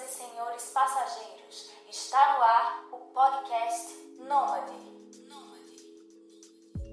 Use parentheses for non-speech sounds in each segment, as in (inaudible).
Senhoras e senhores passageiros, está no ar o podcast Nômade.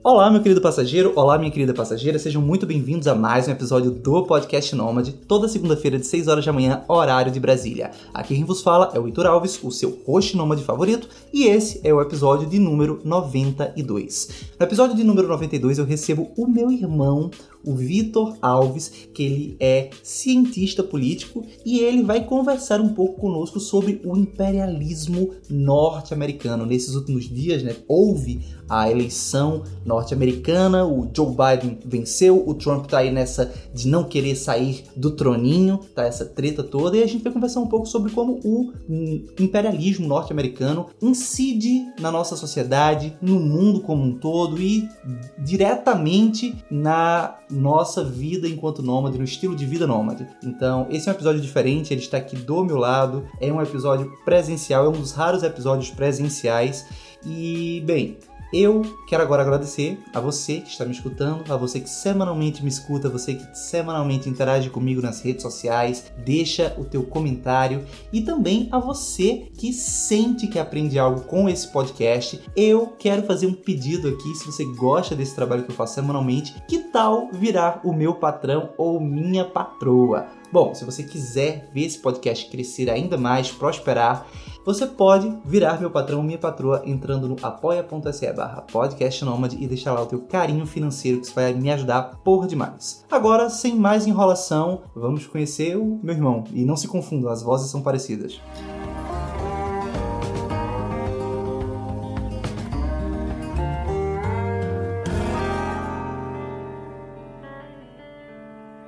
Olá, meu querido passageiro, olá, minha querida passageira, sejam muito bem-vindos a mais um episódio do Podcast Nômade, toda segunda-feira de 6 horas da manhã, horário de Brasília. Aqui quem vos fala é o Heitor Alves, o seu host nômade favorito, e esse é o episódio de número 92. No episódio de número 92 eu recebo o meu irmão, o Vitor Alves, que ele é cientista político e ele vai conversar um pouco conosco sobre o imperialismo norte-americano. Nesses últimos dias, né, houve a eleição norte-americana, o Joe Biden venceu, o Trump tá aí nessa de não querer sair do troninho, tá essa treta toda, e a gente vai conversar um pouco sobre como o imperialismo norte-americano incide na nossa sociedade, no mundo como um todo e diretamente na nossa vida enquanto nômade, no estilo de vida nômade. Então, esse é um episódio diferente, ele está aqui do meu lado, é um episódio presencial, é um dos raros episódios presenciais. E, bem, eu quero agora agradecer a você que está me escutando, a você que semanalmente me escuta, você que semanalmente interage comigo nas redes sociais, deixa o teu comentário e também a você que sente que aprende algo com esse podcast. Eu quero fazer um pedido aqui, se você gosta desse trabalho que eu faço semanalmente, que tal virar o meu patrão ou minha patroa? Bom, se você quiser ver esse podcast crescer ainda mais, prosperar, você pode virar meu patrão ou minha patroa entrando no apoia.se barra podcastnomad e deixar lá o teu carinho financeiro que isso vai me ajudar por demais. Agora, sem mais enrolação, vamos conhecer o meu irmão. E não se confundam, as vozes são parecidas.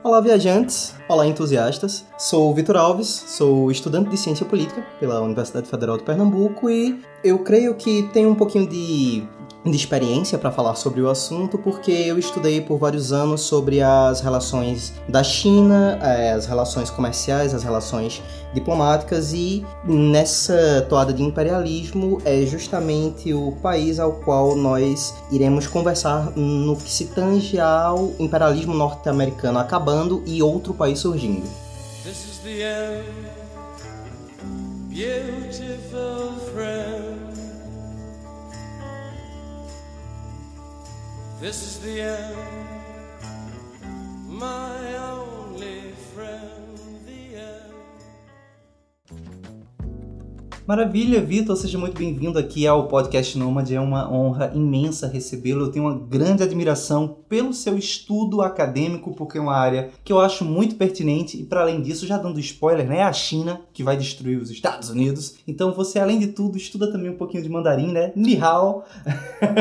Olá, viajantes! Olá, entusiastas! Sou Vitor Alves, sou estudante de Ciência Política pela Universidade Federal de Pernambuco e eu creio que tenho um pouquinho de de experiência para falar sobre o assunto, porque eu estudei por vários anos sobre as relações da China, eh, as relações comerciais, as relações diplomáticas e nessa toada de imperialismo é justamente o país ao qual nós iremos conversar no que se tange ao imperialismo norte-americano acabando e outro país surgindo. This is the end, beautiful friend. This is the end, my only friend, the end. Maravilha, Vitor, seja muito bem-vindo aqui ao Podcast Nômade. É uma honra imensa recebê-lo. Eu tenho uma grande admiração pelo seu estudo acadêmico, porque é uma área que eu acho muito pertinente. E, para além disso, já dando spoiler, né? É a China que vai destruir os Estados Unidos. Então, você, além de tudo, estuda também um pouquinho de mandarim, né? Ni hao.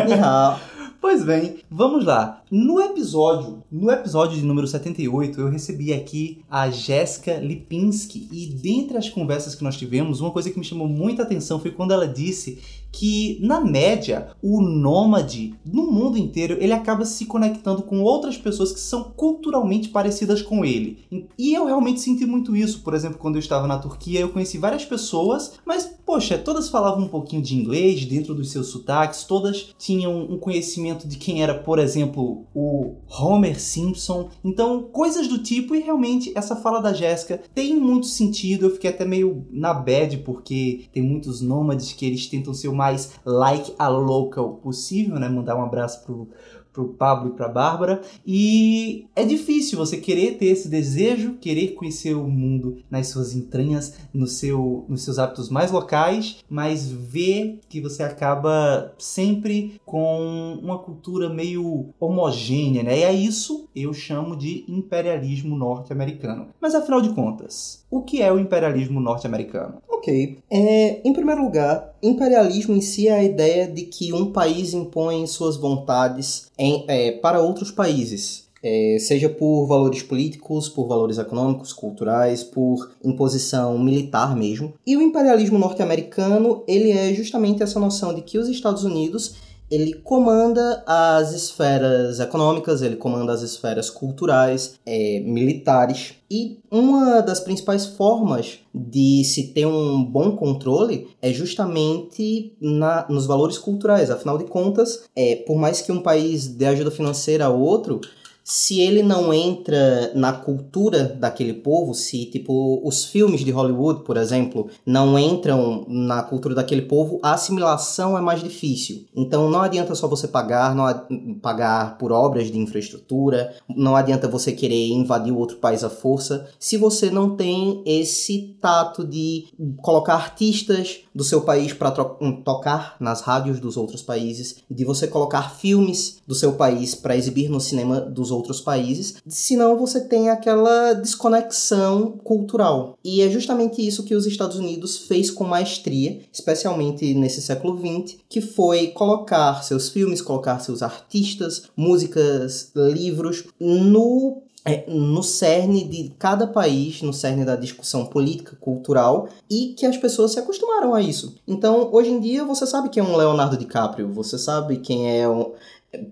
Ni hao. (laughs) Pois bem, vamos lá. No episódio, no episódio de número 78, eu recebi aqui a Jéssica Lipinski e dentre as conversas que nós tivemos, uma coisa que me chamou muita atenção foi quando ela disse que na média o nômade no mundo inteiro ele acaba se conectando com outras pessoas que são culturalmente parecidas com ele. E eu realmente senti muito isso, por exemplo, quando eu estava na Turquia, eu conheci várias pessoas, mas poxa, todas falavam um pouquinho de inglês dentro dos seus sotaques, todas tinham um conhecimento de quem era, por exemplo, o Homer Simpson. Então, coisas do tipo e realmente essa fala da Jéssica tem muito sentido. Eu fiquei até meio na bad porque tem muitos nômades que eles tentam ser o mais like a local possível, né? Mandar um abraço pro, pro Pablo e pra Bárbara. E é difícil você querer ter esse desejo, querer conhecer o mundo nas suas entranhas, no seu, nos seus hábitos mais locais, mas ver que você acaba sempre com uma cultura meio homogênea, né? E é isso eu chamo de imperialismo norte-americano. Mas afinal de contas, o que é o imperialismo norte-americano? Ok. É, em primeiro lugar, imperialismo em si é a ideia de que um país impõe suas vontades em, é, para outros países. É, seja por valores políticos, por valores econômicos, culturais, por imposição militar mesmo. E o imperialismo norte-americano, ele é justamente essa noção de que os Estados Unidos ele comanda as esferas econômicas, ele comanda as esferas culturais, é, militares. E uma das principais formas de se ter um bom controle é justamente na, nos valores culturais. Afinal de contas, é, por mais que um país dê ajuda financeira a outro, se ele não entra na cultura daquele povo, se tipo os filmes de Hollywood, por exemplo, não entram na cultura daquele povo, a assimilação é mais difícil. Então não adianta só você pagar, não pagar por obras de infraestrutura, não adianta você querer invadir outro país à força, se você não tem esse tato de colocar artistas do seu país para tocar nas rádios dos outros países, de você colocar filmes do seu país para exibir no cinema dos outros países, senão você tem aquela desconexão cultural. E é justamente isso que os Estados Unidos fez com maestria, especialmente nesse século XX, que foi colocar seus filmes, colocar seus artistas, músicas, livros no é, no cerne de cada país, no cerne da discussão política, cultural, e que as pessoas se acostumaram a isso. Então, hoje em dia, você sabe quem é um Leonardo DiCaprio, você sabe quem é um,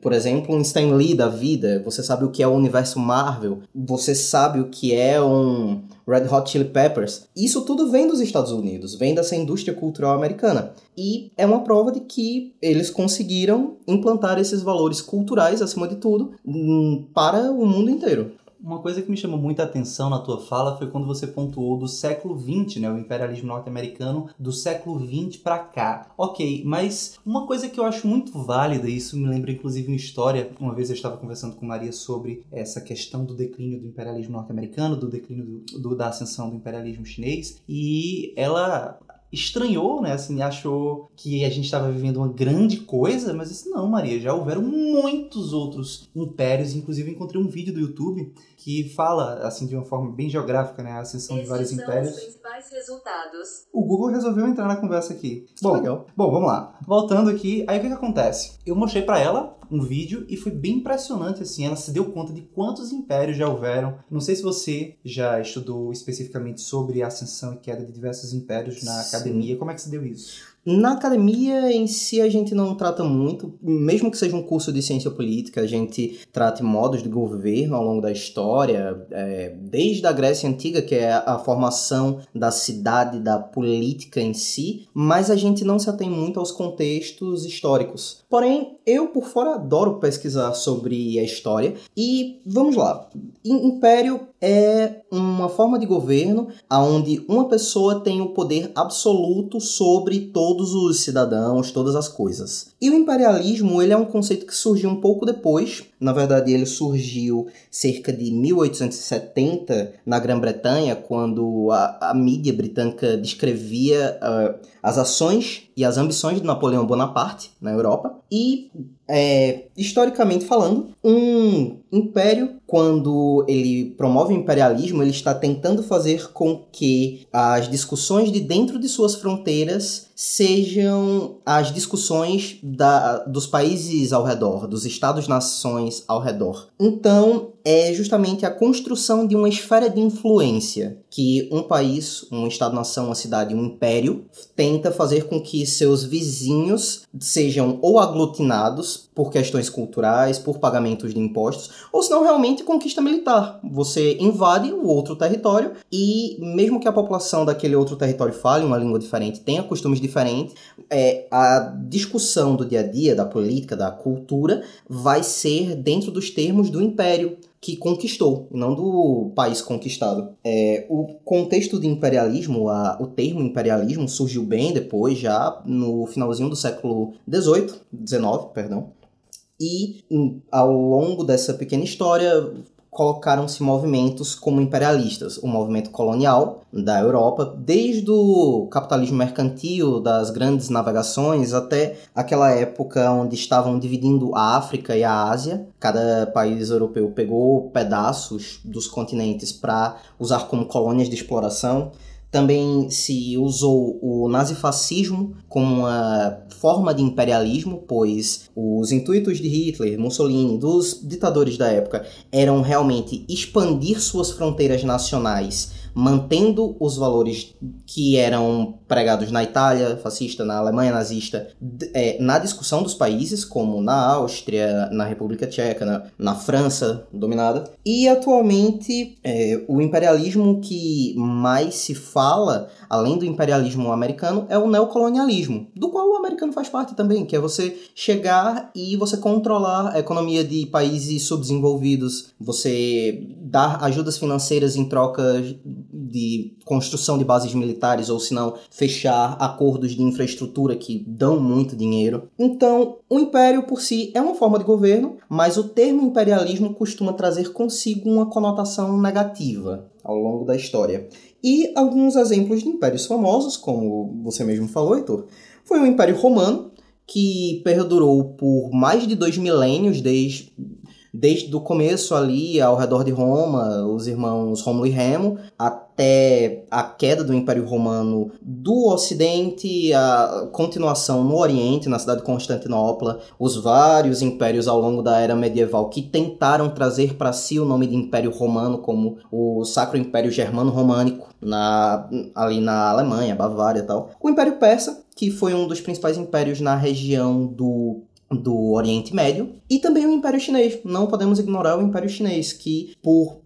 por exemplo, um Stan Lee da vida, você sabe o que é o universo Marvel, você sabe o que é um Red Hot Chili Peppers. Isso tudo vem dos Estados Unidos, vem dessa indústria cultural americana. E é uma prova de que eles conseguiram implantar esses valores culturais, acima de tudo, hum, para o mundo inteiro. Uma coisa que me chamou muita atenção na tua fala foi quando você pontuou do século XX, né, o imperialismo norte-americano do século XX para cá. Ok, mas uma coisa que eu acho muito válida, e isso me lembra inclusive uma história, uma vez eu estava conversando com Maria sobre essa questão do declínio do imperialismo norte-americano, do declínio do, do, da ascensão do imperialismo chinês, e ela estranhou, né? Assim, achou que a gente estava vivendo uma grande coisa, mas disse, não, Maria, já houveram muitos outros impérios, inclusive encontrei um vídeo do YouTube que fala, assim, de uma forma bem geográfica, né, a ascensão de vários impérios. Os principais resultados. O Google resolveu entrar na conversa aqui. Bom, Legal. bom, vamos lá. Voltando aqui, aí o que que acontece? Eu mostrei para ela um vídeo e foi bem impressionante assim, ela se deu conta de quantos impérios já houveram. Não sei se você já estudou especificamente sobre a ascensão e queda de diversos impérios na Sim. academia, como é que se deu isso? Na academia em si a gente não trata muito, mesmo que seja um curso de ciência política, a gente trata modos de governo ao longo da história, é, desde a Grécia Antiga, que é a formação da cidade, da política em si, mas a gente não se atém muito aos contextos históricos. Porém, eu por fora adoro pesquisar sobre a história e vamos lá. Império é uma forma de governo onde uma pessoa tem o poder absoluto sobre todos os cidadãos, todas as coisas. E o imperialismo ele é um conceito que surgiu um pouco depois. Na verdade, ele surgiu cerca de 1870 na Grã-Bretanha, quando a, a, mídia britânica descrevia uh, as ações e as ambições de Napoleão Bonaparte na Europa. E, é, historicamente falando, um império, quando ele promove o imperialismo, ele está tentando fazer com que as discussões de dentro de suas fronteiras sejam as discussões da, dos países ao redor, dos estados-nações ao redor. Então, é justamente a construção de uma esfera de influência que um país, um estado-nação, uma cidade, um império tenta fazer com que seus vizinhos sejam ou aglutinados por questões culturais, por pagamentos de impostos, ou senão realmente conquista militar. Você invade o outro território e mesmo que a população daquele outro território fale uma língua diferente, tenha costumes diferentes, é, a discussão do dia a dia, da política, da cultura, vai ser dentro dos termos do império que conquistou, não do país conquistado. É, o contexto de imperialismo, a, o termo imperialismo surgiu bem depois, já no finalzinho do século XVIII, XIX, perdão. E ao longo dessa pequena história colocaram-se movimentos como imperialistas, o movimento colonial da Europa, desde o capitalismo mercantil, das grandes navegações, até aquela época onde estavam dividindo a África e a Ásia. Cada país europeu pegou pedaços dos continentes para usar como colônias de exploração. Também se usou o nazifascismo como uma forma de imperialismo, pois os intuitos de Hitler, Mussolini, dos ditadores da época eram realmente expandir suas fronteiras nacionais mantendo os valores que eram pregados na Itália fascista, na Alemanha nazista, é, na discussão dos países, como na Áustria, na República Tcheca, na, na França dominada. E atualmente é, o imperialismo que mais se fala, além do imperialismo americano, é o neocolonialismo, do qual o americano faz parte também, que é você chegar e você controlar a economia de países subdesenvolvidos, você dar ajudas financeiras em troca de construção de bases militares ou se não fechar acordos de infraestrutura que dão muito dinheiro. Então, o império por si é uma forma de governo, mas o termo imperialismo costuma trazer consigo uma conotação negativa ao longo da história. E alguns exemplos de impérios famosos, como você mesmo falou, Heitor, foi o Império Romano, que perdurou por mais de dois milênios, desde desde o começo ali, ao redor de Roma, os irmãos Rômulo e Remo, até a queda do Império Romano do Ocidente, a continuação no Oriente, na cidade de Constantinopla, os vários impérios ao longo da era medieval que tentaram trazer para si o nome de Império Romano, como o Sacro Império Germano-Românico, na, ali na Alemanha, Bavária e tal. O Império Persa, que foi um dos principais impérios na região do do Oriente Médio e também o Império Chinês. Não podemos ignorar o Império Chinês, que por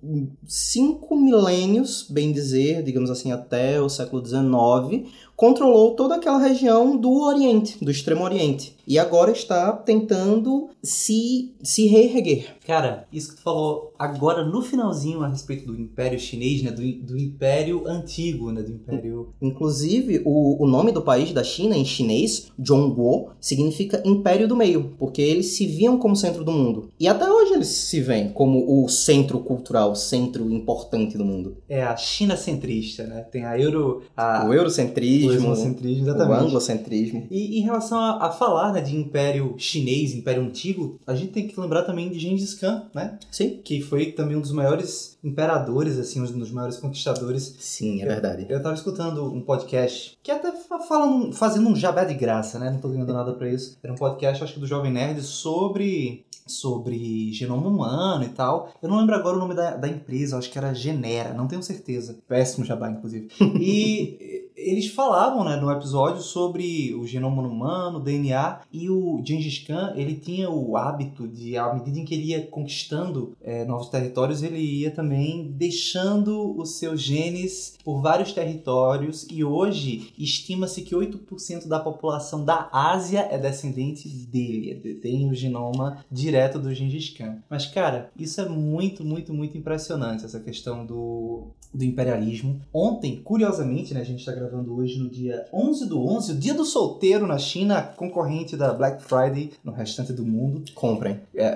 cinco milênios, bem dizer, digamos assim, até o século XIX, controlou toda aquela região do Oriente, do Extremo Oriente. E agora está tentando se, se reerguer. Cara, isso que tu falou agora no finalzinho a respeito do Império Chinês, né? Do, do Império Antigo, né? Do Império... Inclusive, o, o nome do país da China, em chinês, Zhongguo, significa Império do Meio, porque eles se viam como centro do mundo. E até hoje eles se veem como o centro cultural, centro importante do mundo. É a China centrista, né? Tem a Euro... A... O eurocentrismo. O eurocentrismo, exatamente. O anglocentrismo. E em relação a, a falar, né, de Império Chinês, Império Antigo, a gente tem que lembrar também de Gengis Khan, né? Sim. Que foi também um dos maiores imperadores, assim, um dos maiores conquistadores. Sim, é verdade. Eu, tava escutando um podcast que até falando, fazendo um jabé de graça, né? Não tô ganhando nada pra isso. Era um podcast, acho que do Jovem Nerd, sobre sobre genoma humano e tal. Eu não lembro agora o nome da, da empresa, acho que era Genera, não tenho certeza. Péssimo jabá, inclusive. E eles falavam, né, no episódio sobre o genoma humano, DNA, e o Gengis Khan, ele tinha o hábito de, à medida em que ele ia conquistando é, novos territórios, ele ia também deixando os seus genes por vários territórios, e hoje estima-se que 8% da população da Ásia é descendente dele, tem o genoma direto do Gengis Khan. Mas, cara, isso é muito, muito, muito impressionante, essa questão do, do imperialismo. Ontem, curiosamente, né, a gente está gravando hoje no dia 11 do 11, o dia do solteiro na China, concorrente da Black Friday no restante do mundo. Comprem. É.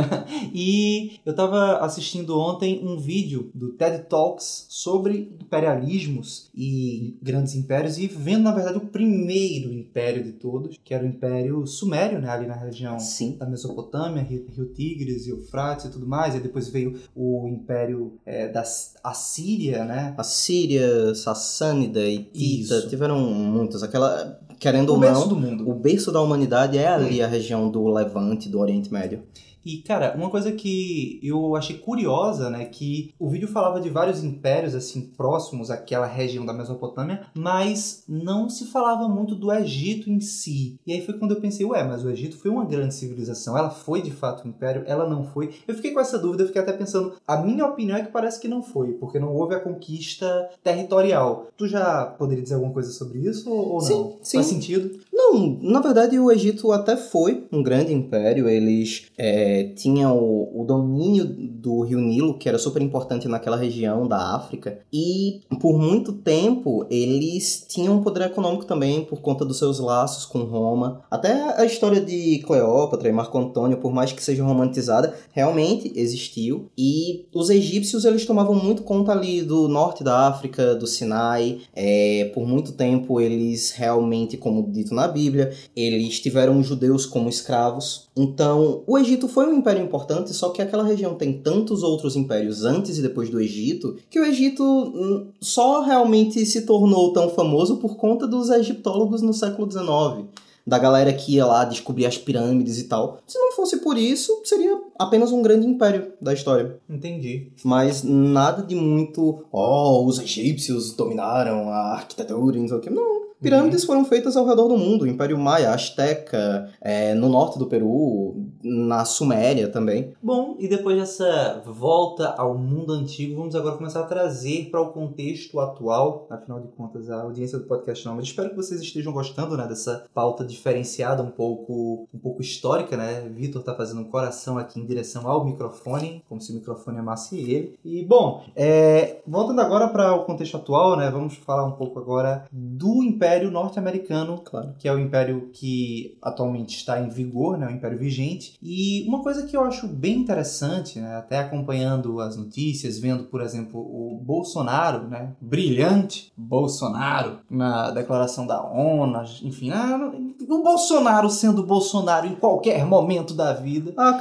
(laughs) e eu estava assistindo ontem um vídeo do TED Talks sobre imperialismos e grandes impérios e vendo, na verdade, o primeiro império de todos, que era o Império Sumério, né, ali na região Sim. da Mesopotâmia, Rio, Rio Tigres e Eufrates e tudo mais. E depois veio o Império é, da Assíria, né? A Síria, Sassânida e Tita, Isso. tiveram muitos. Aquela, querendo O ou berço não, do mundo. o berço da humanidade é ali a região do Levante, do Oriente Médio. E, cara, uma coisa que eu achei curiosa, né, que o vídeo falava de vários impérios, assim, próximos àquela região da Mesopotâmia, mas não se falava muito do Egito em si. E aí foi quando eu pensei, ué, mas o Egito foi uma grande civilização, ela foi de fato um império, ela não foi. Eu fiquei com essa dúvida, eu fiquei até pensando, a minha opinião é que parece que não foi, porque não houve a conquista territorial. Tu já poderia dizer alguma coisa sobre isso ou ou não? Sim, sim. Faz sentido? Não, na verdade o Egito até foi um grande império. Eles é, tinham o, o domínio do rio Nilo, que era super importante naquela região da África. E por muito tempo eles tinham um poder econômico também por conta dos seus laços com Roma. Até a história de Cleópatra e Marco Antônio, por mais que seja romantizada, realmente existiu. E os egípcios eles tomavam muito conta ali do norte da África, do Sinai. É, por muito tempo eles realmente, como dito na Bíblia, eles tiveram os judeus como escravos. Então, o Egito foi um império importante, só que aquela região tem tantos outros impérios antes e depois do Egito, que o Egito hum, só realmente se tornou tão famoso por conta dos egiptólogos no século XIX. Da galera que ia lá descobrir as pirâmides e tal. Se não fosse por isso, seria apenas um grande império da história. Entendi. Mas nada de muito, oh, os egípcios dominaram a arquitetura e não sei o que. Não, Pirâmides foram feitas ao redor do mundo, Império Maia, Azteca, é, no norte do Peru, na Suméria também. Bom, e depois dessa volta ao mundo antigo, vamos agora começar a trazer para o contexto atual, afinal de contas, a audiência do podcast Nômade. Espero que vocês estejam gostando né, dessa pauta diferenciada, um pouco, um pouco histórica, né? Vitor tá fazendo um coração aqui direção ao microfone, como se o microfone amasse ele. E, bom, é, voltando agora para o contexto atual, né? Vamos falar um pouco agora do Império Norte-Americano, Claro. que é o império que atualmente está em vigor, né, o império vigente. E uma coisa que eu acho bem interessante, né, até acompanhando as notícias, vendo, por exemplo, o Bolsonaro, né, brilhante Bolsonaro, na declaração da ONU, enfim, ah, o Bolsonaro sendo Bolsonaro em qualquer momento da vida. A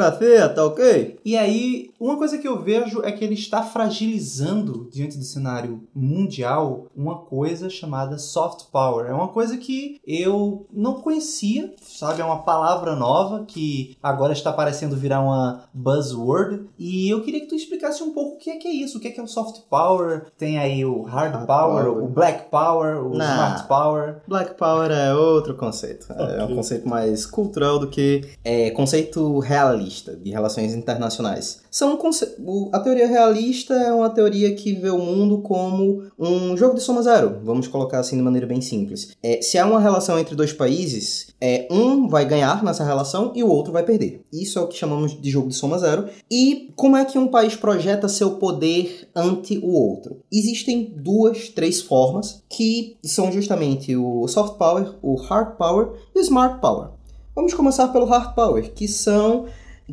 cristocracia, tá ok? E aí, uma coisa que eu vejo é que ele está fragilizando, diante do cenário mundial, uma coisa chamada soft power. É uma coisa que eu não conhecia, sabe? É uma palavra nova que agora está parecendo virar uma buzzword. E eu queria que tu explicasse um pouco o que é que é isso, o que é que é o soft power. Tem aí o hard, Hard power, power. o black power, o Nah. smart power. Black Power é outro conceito. É um conceito mais cultural do que é, conceito realista de relações internacionais. São conce... o- A teoria realista é uma teoria que vê o mundo como um jogo de soma zero. Vamos colocar assim de maneira bem simples. É, se há uma relação entre dois países, é, um vai ganhar nessa relação e o outro vai perder. Isso é o que chamamos de jogo de soma zero. E como é que um país projeta seu poder ante o outro? Existem duas, três formas que são justamente o soft power, o hard power e o smart power. Vamos começar pelo hard power, que são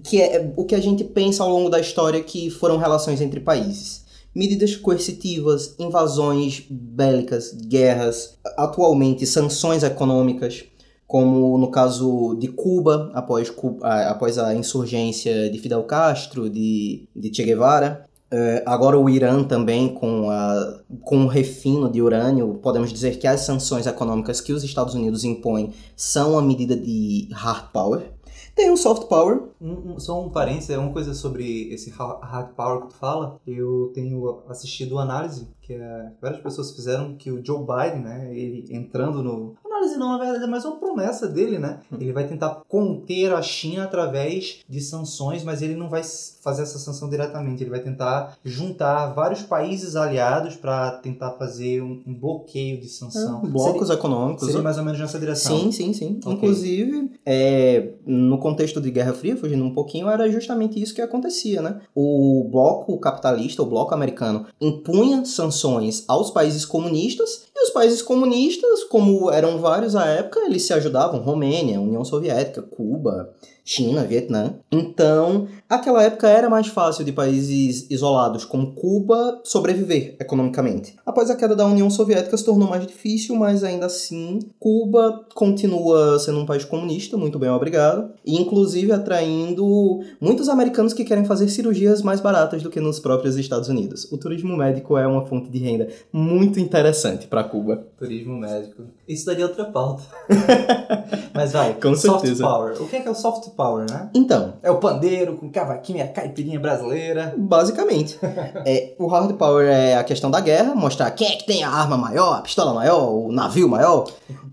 que é o que a gente pensa ao longo da história que foram relações entre países. Medidas coercitivas, invasões bélicas, guerras, atualmente sanções econômicas, como no caso de Cuba, após, a- após a insurgência de Fidel Castro, de, de Che Guevara. Eh, agora o Irã também, com, a, com o refino de urânio, podemos dizer que as sanções econômicas que os Estados Unidos impõem são uma medida de hard power. Tem o soft power, Um- um- só um parênteses, é uma coisa sobre esse ha- hard power que tu fala. Eu tenho assistido análise que é, várias pessoas fizeram que o Joe Biden, né, ele entrando no análise não, na verdade é mais uma promessa dele, né? Ele vai tentar conter a China através de sanções, mas ele não vai fazer essa sanção diretamente. Ele vai tentar juntar vários países aliados para tentar fazer um, um bloqueio de sanção. blocos seria, econômicos. seria mais ou menos nessa direção. Sim, sim, sim. Ok. Inclusive, é, no contexto de Guerra Fria, fugindo um pouquinho, era justamente isso que acontecia, né? O bloco capitalista, o bloco americano, impunha sanções aos países comunistas, e os países comunistas, como eram vários à época, eles se ajudavam, Romênia, União Soviética, Cuba, China, Vietnã. Então, aquela época era mais fácil de países isolados como Cuba sobreviver economicamente. Após a queda da União Soviética se tornou mais difícil, mas ainda assim, Cuba continua sendo um país comunista, muito bem obrigado, e inclusive atraindo muitos americanos que querem fazer cirurgias mais baratas do que nos próprios Estados Unidos. O turismo médico é uma fonte de renda muito interessante para Cuba. Turismo médico. Isso daria outra pauta. (laughs) Mas vai, Com soft certeza. power. O que é que é o soft power, né? Então, É o pandeiro com cavaquinho e a caipirinha brasileira. Basicamente. (laughs) é, o hard power é a questão da guerra, mostrar quem é que tem a arma maior, a pistola maior, o navio maior.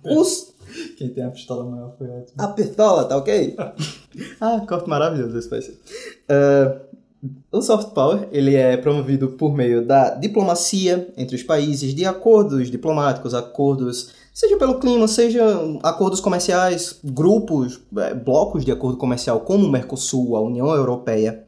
Os, (laughs) Quem tem a pistola maior foi ótimo. a pistola, tá ok? ah, corte maravilhoso esse espécie. Ah, o soft power ele é promovido por meio da diplomacia entre os países, de acordos diplomáticos, acordos, seja pelo clima, seja acordos comerciais, grupos, eh, blocos de acordo comercial como o Mercosul, a União Europeia,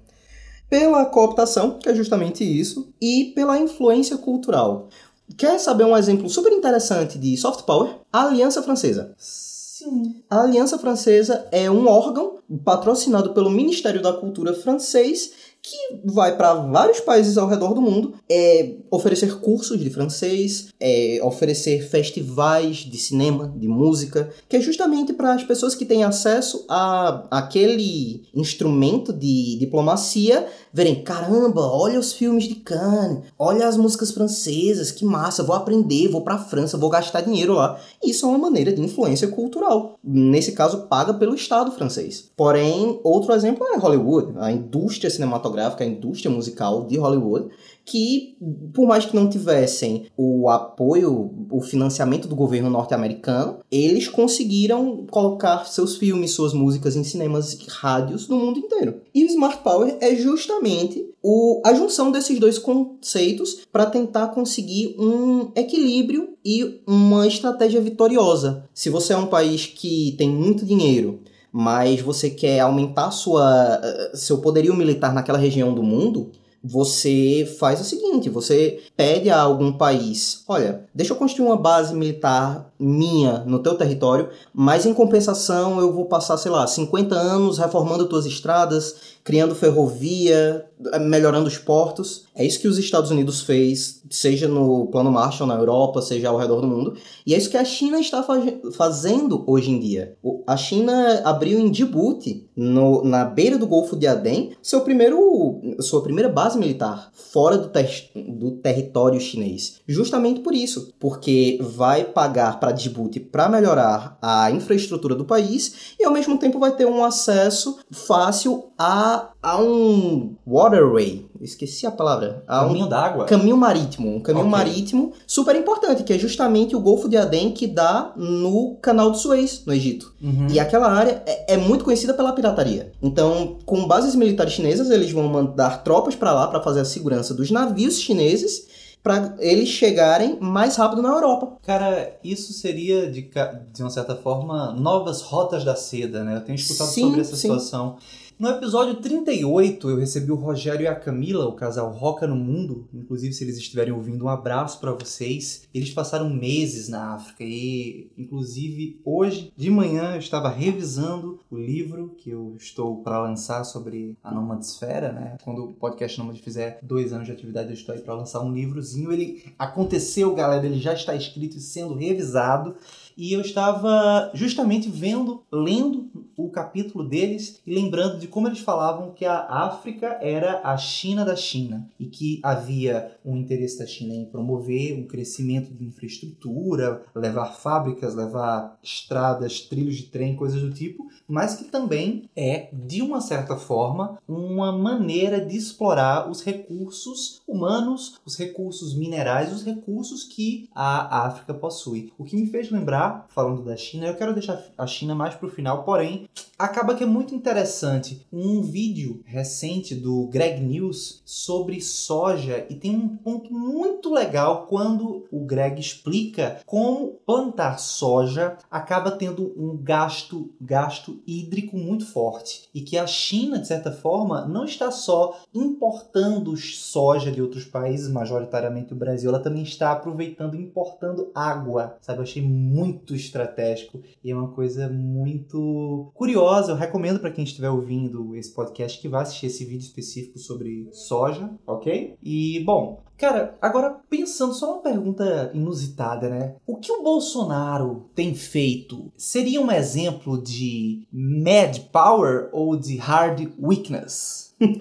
pela cooptação, que é justamente isso, e pela influência cultural. Quer saber um exemplo super interessante de soft power? A Aliança Francesa. Sim. A Aliança Francesa é um órgão patrocinado pelo Ministério da Cultura francês que vai para vários países ao redor do mundo é oferecer cursos de francês, é oferecer festivais de cinema, de música, que é justamente para as pessoas que têm acesso a aquele instrumento de diplomacia verem, caramba, olha os filmes de Cannes, olha as músicas francesas, que massa, vou aprender, vou para França, vou gastar dinheiro lá. Isso é uma maneira de influência cultural. Nesse caso, paga pelo Estado francês. Porém, outro exemplo é Hollywood, a indústria cinematográfica, a indústria musical de Hollywood, que, por mais que não tivessem o apoio, o financiamento do governo norte-americano, eles conseguiram colocar seus filmes, suas músicas em cinemas e rádios no mundo inteiro. E o Smart Power é justamente o, a junção desses dois conceitos para tentar conseguir um equilíbrio e uma estratégia vitoriosa. Se você é um país que tem muito dinheiro, mas você quer aumentar sua, seu poderio militar naquela região do mundo, você faz o seguinte: você pede a algum país, olha, deixa eu construir uma base militar minha no teu território, mas em compensação eu vou passar, sei lá, 50 anos reformando tuas estradas, criando ferrovia, melhorando os portos. É isso que os Estados Unidos fez, seja no Plano Marshall na Europa, seja ao redor do mundo. E é isso que a China está fazendo hoje em dia. A China abriu em Djibouti, no, na beira do Golfo de Aden, seu primeiro, sua primeira base militar fora do, ter, do território chinês. Justamente por isso, porque vai pagar para Djibouti para melhorar a infraestrutura do país e ao mesmo tempo vai ter um acesso fácil a, a um waterway, esqueci a palavra. A caminho um d'água? Caminho marítimo, um caminho Ok. marítimo super importante, que é justamente o Golfo de Aden que dá no Canal do Suez, no Egito. Uhum. E aquela área é, é muito conhecida pela pirataria. Então, com bases militares chinesas, eles vão mandar tropas para lá para fazer a segurança dos navios chineses para eles chegarem mais rápido na Europa. Cara, isso seria, de, de uma certa forma, novas rotas da seda, né? Eu tenho escutado Sim, sobre essa sim. situação. No episódio 38, eu recebi o Rogério e a Camila, o casal Roca no Mundo. Inclusive, se eles estiverem ouvindo, um abraço pra vocês. Eles passaram meses na África e, inclusive, hoje de manhã eu estava revisando o livro que eu estou para lançar sobre a nomadesfera, né? Quando o podcast Nômade fizer dois anos de atividade, eu estou aí para lançar um livrozinho. Ele aconteceu, galera, ele já está escrito e sendo revisado. E eu estava justamente vendo, lendo o capítulo deles e lembrando de como eles falavam que a África era a China da China e que havia um interesse da China em promover um crescimento de infraestrutura, levar fábricas, levar estradas, trilhos de trem, coisas do tipo, mas que também é, de uma certa forma, uma maneira de explorar os recursos humanos, os recursos minerais, os recursos que a África possui. O que me fez lembrar, falando da China, eu quero deixar a China mais para o final, porém, acaba que é muito interessante um vídeo recente do Greg News sobre soja e tem um ponto muito legal quando o Greg explica como plantar soja acaba tendo um gasto gasto hídrico muito forte e que a China de certa forma não está só importando soja de outros países, majoritariamente o Brasil, ela também está aproveitando e importando água, sabe? Eu achei muito estratégico e é uma coisa muito curiosa. Eu recomendo para quem estiver ouvindo esse podcast que vá assistir esse vídeo específico sobre soja, ok? E bom, cara, agora pensando só uma pergunta inusitada, né? O que o Bolsonaro tem feito seria um exemplo de mad power ou de hard weakness? (laughs)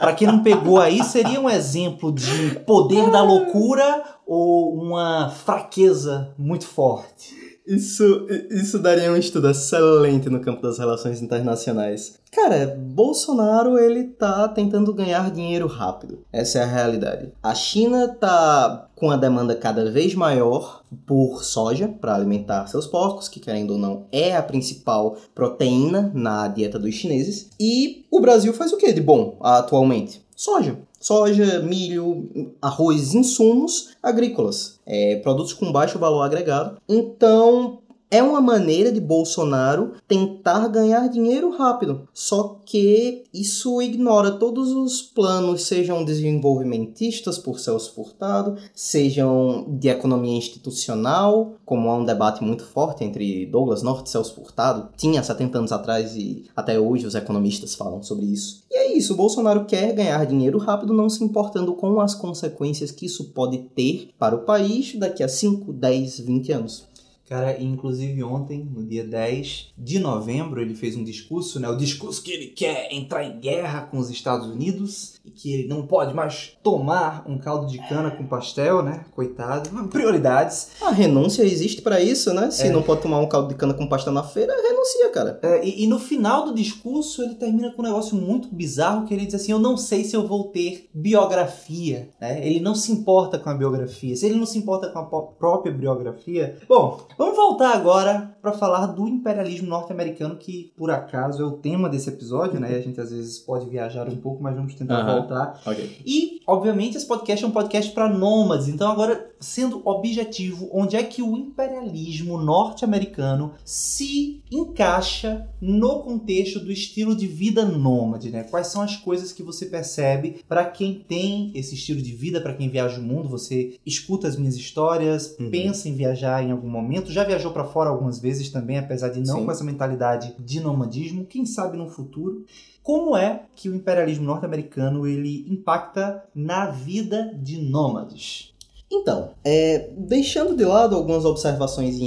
Pra quem não pegou aí, seria um exemplo de poder da loucura ou uma fraqueza muito forte? Isso, isso daria um estudo excelente no campo das relações internacionais. Cara, Bolsonaro ele tá tentando ganhar dinheiro rápido. Essa é a realidade. A China tá com a demanda cada vez maior por soja para alimentar seus porcos, que querendo ou não é a principal proteína na dieta dos chineses. E o Brasil faz o que de bom atualmente? Soja. Soja, milho, arroz, insumos agrícolas, é, produtos com baixo valor agregado. Então, é uma maneira de Bolsonaro tentar ganhar dinheiro rápido. Só que isso ignora todos os planos, sejam desenvolvimentistas por Celso Furtado, sejam de economia institucional, como há um debate muito forte entre Douglas Norte e Celso Furtado, tinha 70 anos atrás e até hoje os economistas falam sobre isso. E é isso, Bolsonaro quer ganhar dinheiro rápido, não se importando com as consequências que isso pode ter para o país daqui a 5, 10, 20 anos. Cara, inclusive ontem, no dia 10 de novembro, ele fez um discurso, né? O discurso que ele quer entrar em guerra com os Estados Unidos que ele não pode mais tomar um caldo de cana com pastel, né? Coitado. Prioridades. A renúncia existe para isso, né? Se É. não pode tomar um caldo de cana com pastel na feira, renuncia, cara. É, e, e no final do discurso ele termina com um negócio muito bizarro que ele diz assim: Eu não sei se eu vou ter biografia. né? Ele não se importa com a biografia. Se ele não se importa com a própria biografia. Bom, vamos voltar agora para falar do imperialismo norte-americano, que por acaso é o tema desse episódio, né? A gente às vezes pode viajar um pouco, mas vamos tentar Aham. voltar. Ok. E, obviamente, esse podcast é um podcast para nômades. Então, agora, sendo objetivo, onde é que o imperialismo norte-americano se encaixa no contexto do estilo de vida nômade, né? Quais são as coisas que você percebe para quem tem esse estilo de vida, para quem viaja o mundo? Você escuta as minhas histórias, Uhum. pensa em viajar em algum momento, já viajou para fora algumas vezes também, apesar de não Sim. com essa mentalidade de nomadismo. Quem sabe no futuro? Como é que o imperialismo norte-americano ele impacta na vida de nômades? Então, é, deixando de lado algumas observações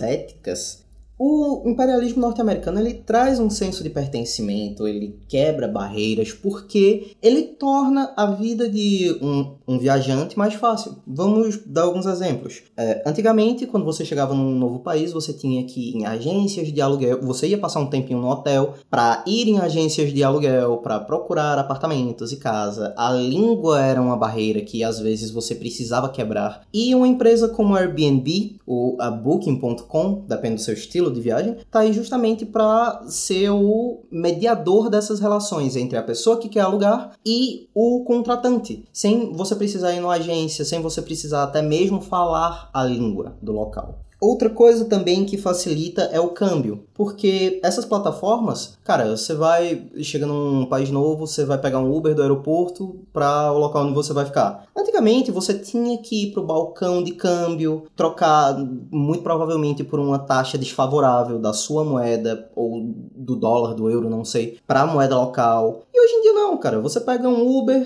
éticas, o imperialismo norte-americano ele traz um senso de pertencimento, ele quebra barreiras, porque ele torna a vida de um, um viajante mais fácil. Vamos dar alguns exemplos. É, antigamente, quando você chegava num novo país, você tinha que ir em agências de aluguel, você ia passar um tempinho no hotel para ir em agências de aluguel, para procurar apartamentos e casa. A língua era uma barreira que às vezes você precisava quebrar. E uma empresa como a Airbnb, ou a Booking.com, depende do seu estilo de viagem, tá aí justamente para ser o mediador dessas relações entre a pessoa que quer alugar e o contratante, sem você precisar ir numa agência, sem você precisar até mesmo falar a língua do local. Outra coisa também que facilita é o câmbio, porque essas plataformas, cara, você vai chega num país novo, você vai pegar um Uber do aeroporto para o local onde você vai ficar. Antigamente você tinha que ir pro balcão de câmbio, trocar muito provavelmente por uma taxa desfavorável da sua moeda ou do dólar, do euro, não sei, para a moeda local. E hoje em dia não, cara. Você pega um Uber,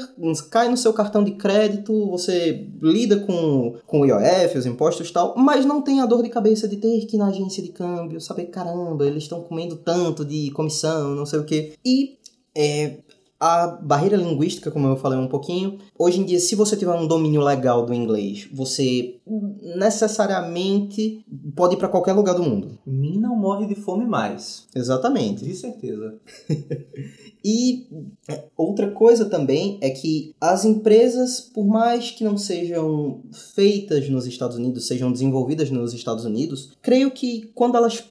cai no seu cartão de crédito, você lida com, com o IOF, os impostos e tal, mas não tem a dor de cabeça de ter que ir na agência de câmbio, saber, caramba, eles estão comendo tanto de comissão, não sei o quê. E é, a barreira linguística, como eu falei um pouquinho, hoje em dia, se você tiver um domínio legal do inglês, você necessariamente pode ir para qualquer lugar do mundo. Mim não morre de fome mais. Exatamente. De certeza. (laughs) E é, outra coisa também é que as empresas, por mais que não sejam feitas nos Estados Unidos, sejam desenvolvidas nos Estados Unidos, creio que quando elas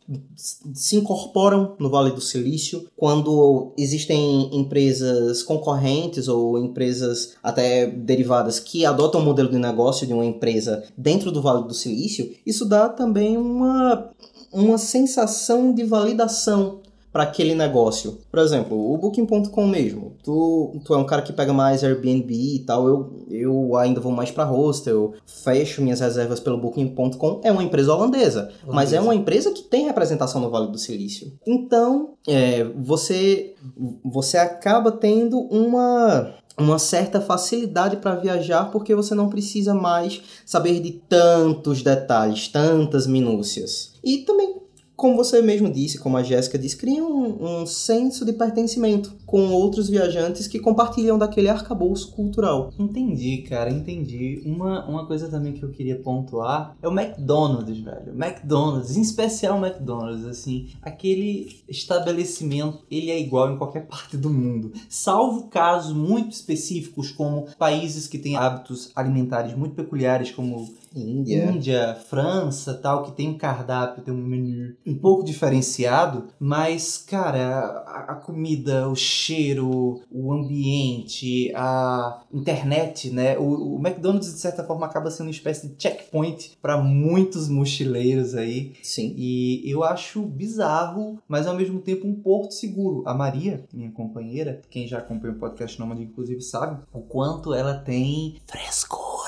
se incorporam no Vale do Silício, quando existem empresas concorrentes ou empresas até derivadas que adotam o modelo de negócio de uma empresa dentro do Vale do Silício, isso dá também uma, uma sensação de validação para aquele negócio. Por exemplo, o Booking.com mesmo. Tu, tu é um cara que pega mais Airbnb e tal. Eu, eu ainda vou mais para hostel, fecho minhas reservas pelo Booking.com. É uma empresa holandesa, mas é uma empresa que tem representação no Vale do Silício. Então, é, você, você acaba tendo uma uma certa facilidade para viajar porque você não precisa mais saber de tantos detalhes, tantas minúcias. E também como você mesmo disse, como a Jéssica disse, cria um, um, senso de pertencimento com outros viajantes que compartilham daquele arcabouço cultural. Entendi, cara, entendi. Uma, uma coisa também que eu queria pontuar é o McDonald's, velho. McDonald's, em especial o McDonald's, assim, aquele estabelecimento, ele é igual em qualquer (laughs) parte do mundo. Salvo casos muito específicos, como países que têm hábitos alimentares muito peculiares, como Índia. Índia, França, tal, que tem um cardápio, tem um menu um pouco diferenciado, mas, cara, a, a, comida, o cheiro, o ambiente, a internet, né? O, o, McDonald's, de certa forma, acaba sendo uma espécie de checkpoint para muitos mochileiros aí. Sim. E eu acho bizarro, mas ao mesmo tempo um porto seguro. A Maria, minha companheira, quem já acompanha o podcast Nômade, inclusive, sabe o quanto ela tem frescura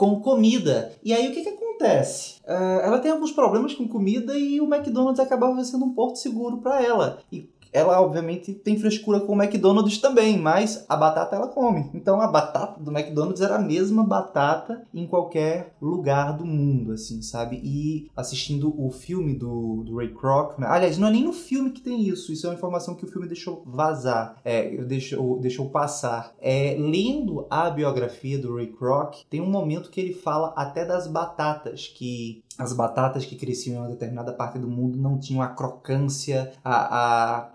com comida. E aí o que, que acontece? Uh, ela tem alguns problemas com comida e o McDonald's acabava sendo um porto seguro para ela. E ela obviamente tem frescura com o McDonald's também, mas a batata ela come. Então a batata do McDonald's era a mesma batata em qualquer lugar do mundo, assim, sabe? E assistindo o filme do, do Ray Kroc, né? aliás, não é nem no filme que tem isso, isso é uma informação que o filme deixou vazar, é, deixou, deixou passar. É, lendo a biografia do Ray Kroc, tem um momento que ele fala até das batatas, que as batatas que cresciam em uma determinada parte do mundo não tinham a crocância, a, a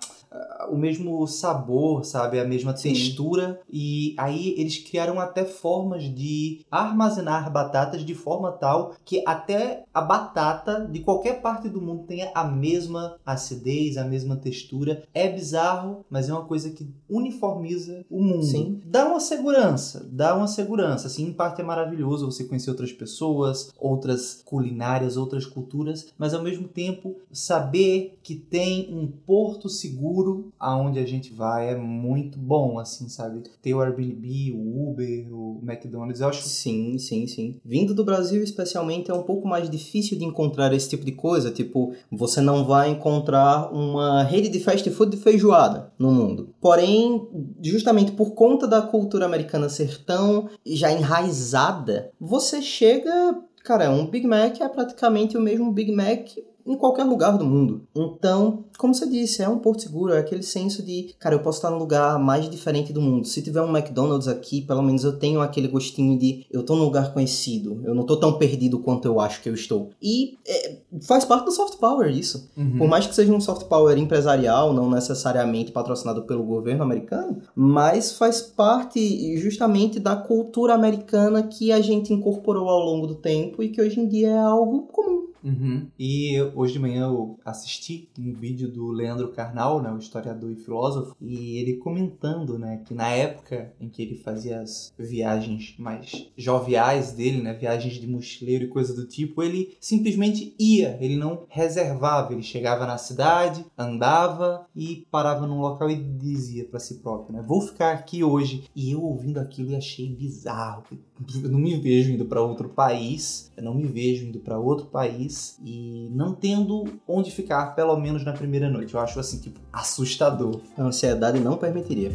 o mesmo sabor, sabe? A mesma Sim. textura. E aí eles criaram até formas de armazenar batatas de forma tal que até a batata de qualquer parte do mundo tenha a mesma acidez, a mesma textura. É bizarro, mas é uma coisa que uniformiza o mundo. Sim. Dá uma segurança, dá uma segurança. Assim, em parte é maravilhoso você conhecer outras pessoas, outras culinárias, outras culturas, mas ao mesmo tempo saber que tem um porto seguro seguro aonde a gente vai é muito bom, assim, sabe? Ter o Airbnb, o Uber, o McDonald's, eu acho. Sim, sim, sim. Vindo do Brasil, especialmente, é um pouco mais difícil de encontrar esse tipo de coisa. Tipo, você não vai encontrar uma rede de fast food de feijoada no mundo. Porém, justamente por conta da cultura americana ser tão já enraizada, você chega. Cara, um Big Mac é praticamente o mesmo Big Mac em qualquer lugar do mundo. Então, como você disse, é um porto seguro, é aquele senso de, cara, eu posso estar no lugar mais diferente do mundo. Se tiver um McDonald's aqui, pelo menos eu tenho aquele gostinho de eu tô num lugar conhecido, eu não tô tão perdido quanto eu acho que eu estou. E é, faz parte do soft power isso. Uhum. Por mais que seja um soft power empresarial, não necessariamente patrocinado pelo governo americano, mas faz parte justamente da cultura americana que a gente incorporou ao longo do tempo e que hoje em dia é algo comum. Uhum. E hoje de manhã eu assisti um vídeo do Leandro Carnal, né, o historiador e filósofo, e ele comentando, né, que na época em que ele fazia as viagens mais joviais dele, né, viagens de mochileiro e coisa do tipo, ele simplesmente ia, ele não reservava, ele chegava na cidade, andava e parava num local e dizia para si próprio, né, vou ficar aqui hoje. E eu ouvindo aquilo e achei bizarro. Eu não me vejo indo para outro país, eu não me vejo indo para outro país e não tendo onde ficar, pelo menos na primeira noite. Eu acho assim, tipo, assustador. A ansiedade não permitiria.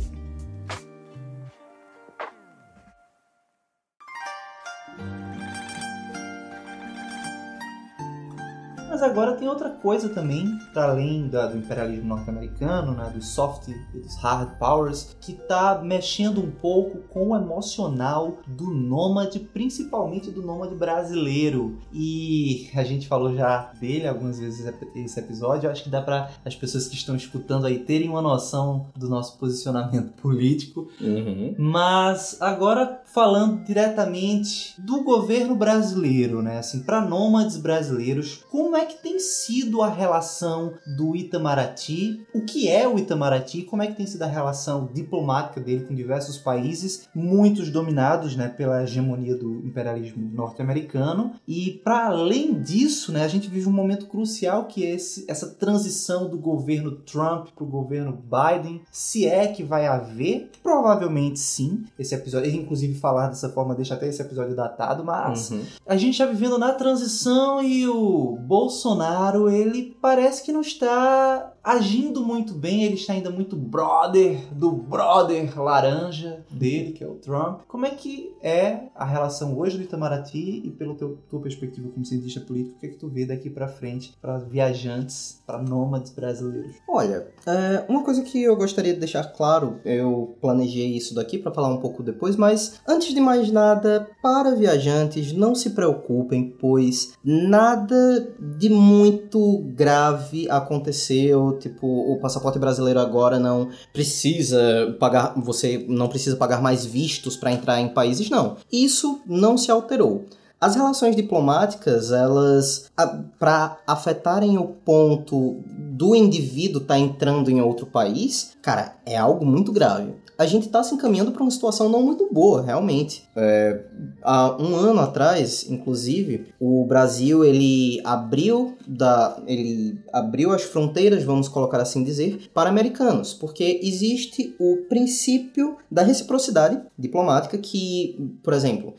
Mas agora tem outra coisa também, para além da, do imperialismo norte-americano, né, dos soft e dos hard powers, que está mexendo um pouco com o emocional do nômade, principalmente do nômade brasileiro. E a gente falou já dele algumas vezes esse episódio, acho que dá para as pessoas que estão escutando aí terem uma noção do nosso posicionamento (laughs) político. Uhum. Mas agora falando diretamente do governo brasileiro, né, assim, para nômades brasileiros, como é que tem sido a relação do Itamaraty? O que é o Itamaraty? Como é que tem sido a relação diplomática dele com diversos países, muitos dominados né, pela hegemonia do imperialismo norte-americano? E para além disso, né, a gente vive um momento crucial que é esse, essa transição do governo Trump para o governo Biden. Se é que vai haver, provavelmente sim. Esse episódio, inclusive falar dessa forma deixa até esse episódio datado, mas uhum. a gente está vivendo na transição e o Bolsonaro Bolsonaro, ele parece que não está agindo muito bem, ele está ainda muito brother do brother laranja dele, que é o Trump. Como é que é a relação hoje do Itamaraty e pela tua perspectiva como cientista político, o que é que tu vê daqui para frente para viajantes, para nômades brasileiros? Olha, é, uma coisa que eu gostaria de deixar claro, eu planejei isso daqui para falar um pouco depois, mas antes de mais nada, para viajantes, não se preocupem, pois nada de muito grave aconteceu tipo, o passaporte brasileiro agora não precisa pagar, você não precisa pagar mais vistos para entrar em países, não. Isso não se alterou. As relações diplomáticas, elas, para afetarem o ponto do indivíduo estar tá entrando em outro país, cara, é algo muito grave a gente está se encaminhando para uma situação não muito boa, realmente. É, há um ano atrás, inclusive, o Brasil ele abriu da, ele abriu as fronteiras, vamos colocar assim dizer, para americanos, porque existe o princípio da reciprocidade diplomática que, por exemplo,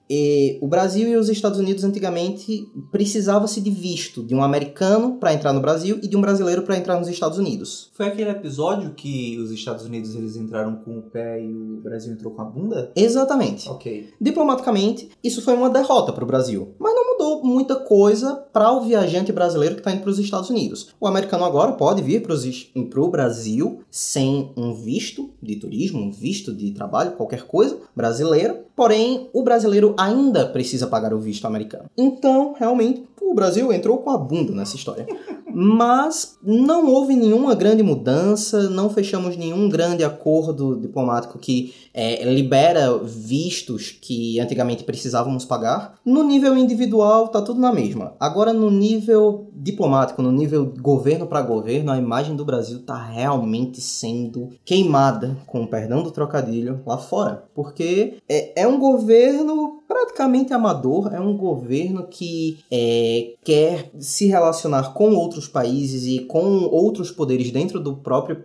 o Brasil e os Estados Unidos antigamente precisava-se de visto de um americano para entrar no Brasil e de um brasileiro para entrar nos Estados Unidos. Foi aquele episódio que os Estados Unidos eles entraram com o pé e o Brasil entrou com a bunda? Exatamente. Ok. Diplomaticamente, isso foi uma derrota para o Brasil. Mas não mudou muita coisa para o viajante brasileiro que está indo para os Estados Unidos. O americano agora pode vir para o Brasil sem um visto de turismo, um visto de trabalho, qualquer coisa, brasileiro. Porém, o brasileiro ainda precisa pagar o visto americano. Então, realmente, o Brasil entrou com a bunda nessa história. Mas não houve nenhuma grande mudança, não fechamos nenhum grande acordo diplomático que é, libera vistos que antigamente precisávamos pagar. No nível individual, tá tudo na mesma. Agora, no nível diplomático, no nível governo para governo, a imagem do Brasil tá realmente sendo queimada, com o perdão do trocadilho, lá fora. Porque é, é um governo praticamente amador, é um governo que é, quer se relacionar com outros países e com outros poderes dentro do próprio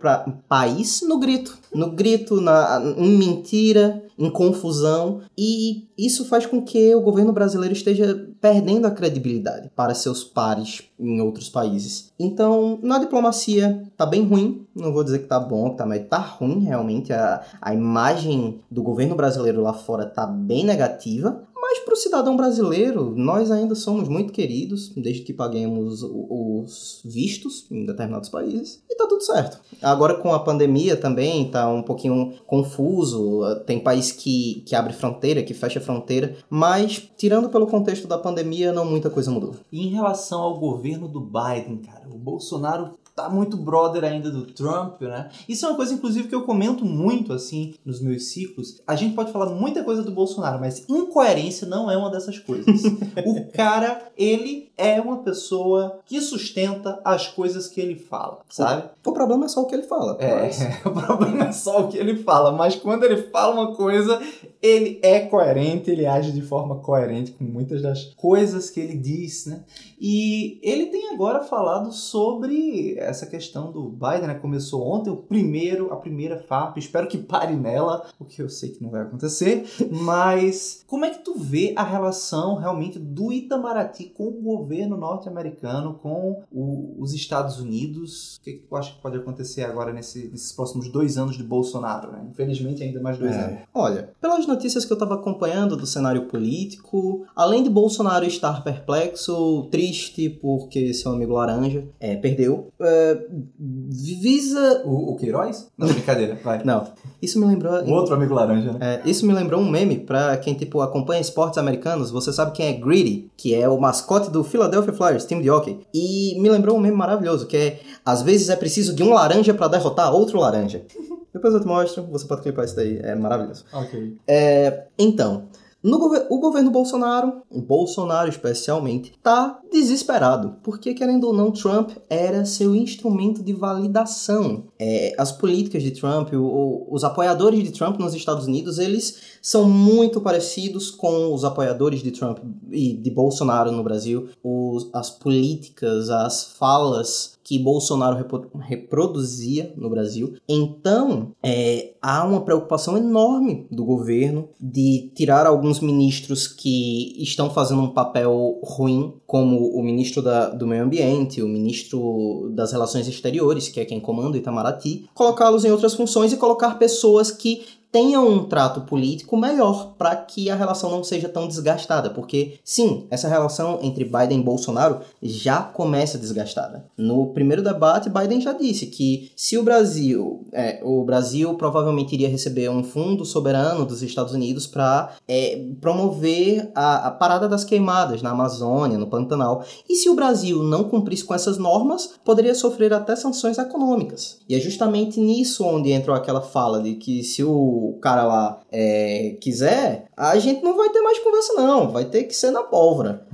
país no grito. No grito, na, em mentira, em confusão. E isso faz com que o governo brasileiro esteja perdendo a credibilidade para seus pares em outros países. Então, na diplomacia, tá bem ruim. Não vou dizer que tá bom, tá, mas tá ruim realmente. A, a imagem do governo brasileiro lá fora tá bem negativa. Mas para o cidadão brasileiro, nós ainda somos muito queridos, desde que paguemos os vistos em determinados países, e tá tudo certo. Agora com a pandemia também tá um pouquinho confuso, tem país que, que abre fronteira, que fecha fronteira, mas tirando pelo contexto da pandemia, não muita coisa mudou. E em relação ao governo do Biden, cara, o Bolsonaro tá muito brother ainda do Trump, né? Isso é uma coisa, inclusive, que eu comento muito, assim, nos meus ciclos. A gente pode falar muita coisa do Bolsonaro, mas incoerência não é uma dessas coisas. (laughs) o cara, ele é uma pessoa que sustenta as coisas que ele fala, sabe? O, o problema é só o que ele fala. É, mas... (laughs) o problema é só o que ele fala, mas quando ele fala uma coisa, ele é coerente, ele age de forma coerente com muitas das coisas que ele diz, né? E ele tem agora falado sobre essa questão do Biden, né? Começou ontem o primeiro, a primeira FAP. Espero que pare nela, o que eu sei que não vai acontecer. Mas como é que tu vê a relação realmente do Itamaraty com o governo norte-americano, com o, os Estados Unidos? O que, que tu acha que pode acontecer agora nesse, nesses próximos dois anos de Bolsonaro, né? Infelizmente, ainda mais dois é. anos. Olha, pelas notícias que eu estava acompanhando do cenário político, além de Bolsonaro estar perplexo, triste porque seu amigo laranja é, perdeu, é, visa. O, o Queiroz? Não, (laughs) brincadeira, vai. Não. Isso me lembrou. Um outro amigo laranja, né? É, isso me lembrou um meme pra quem, tipo, acompanha esportes americanos. Você sabe quem é Greedy, que é o mascote do Philadelphia Flyers, time de hockey. E me lembrou um meme maravilhoso, que é: às vezes é preciso de um laranja para derrotar outro laranja. (laughs) Depois eu te mostro, você pode clipar isso daí, é maravilhoso. Ok. É, então, no gover o governo Bolsonaro, o Bolsonaro especialmente, tá desesperado, porque querendo ou não, Trump era seu instrumento de validação. É, as políticas de Trump, o, os apoiadores de Trump nos Estados Unidos, eles são muito parecidos com os apoiadores de Trump e de Bolsonaro no Brasil. Os, as políticas, as falas que Bolsonaro reproduzia no Brasil. Então, é, há uma preocupação enorme do governo de tirar alguns ministros que estão fazendo um papel ruim, como o ministro da, do Meio Ambiente, o ministro das Relações Exteriores, que é quem comanda o Itamaraty, colocá-los em outras funções e colocar pessoas que tenham um trato político melhor para que a relação não seja tão desgastada, porque sim, essa relação entre Biden e Bolsonaro já começa desgastada. No primeiro debate, Biden já disse que se o Brasil, é, o Brasil provavelmente iria receber um fundo soberano dos Estados Unidos para é, promover a, a parada das queimadas na Amazônia, no Pantanal, e se o Brasil não cumprisse com essas normas, poderia sofrer até sanções econômicas. E é justamente nisso onde entrou aquela fala de que se o o cara lá é, quiser, a gente não vai ter mais conversa, não. Vai ter que ser na pólvora.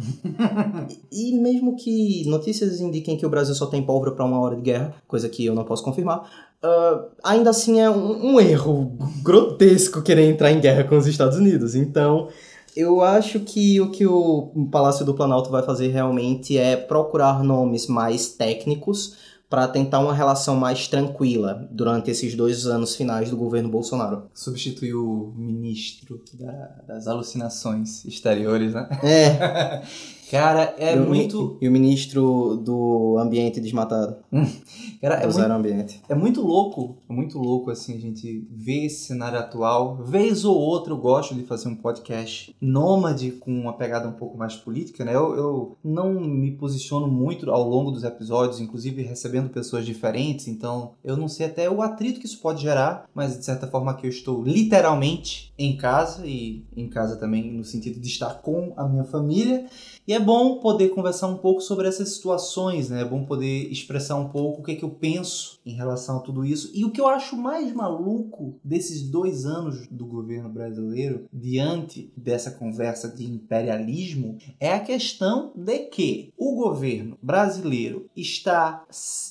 (laughs) e, e mesmo que notícias indiquem que o Brasil só tem pólvora para uma hora de guerra, coisa que eu não posso confirmar, uh, ainda assim é um, um erro grotesco querer entrar em guerra com os Estados Unidos. Então. Eu acho que o que o Palácio do Planalto vai fazer realmente é procurar nomes mais técnicos para tentar uma relação mais tranquila durante esses dois anos finais do governo Bolsonaro. Substituir o ministro da, das alucinações exteriores, né? É. (laughs) Cara, é e o, muito. E o ministro do Ambiente Desmatado. (laughs) Cara, é do Zero muito, Ambiente. é muito louco, é muito louco assim a gente ver esse cenário atual. Vez ou outra eu gosto de fazer um podcast nômade com uma pegada um pouco mais política, né? Eu, eu não me posiciono muito ao longo dos episódios, inclusive recebendo pessoas diferentes, então eu não sei até o atrito que isso pode gerar, mas de certa forma aqui eu estou literalmente em casa e em casa também no sentido de estar com a minha família. E é bom poder conversar um pouco sobre essas situações, né? É bom poder expressar um pouco o que, é que eu penso em relação a tudo isso. E o que eu acho mais maluco desses dois anos do governo brasileiro, diante dessa conversa de imperialismo, é a questão de que o governo brasileiro está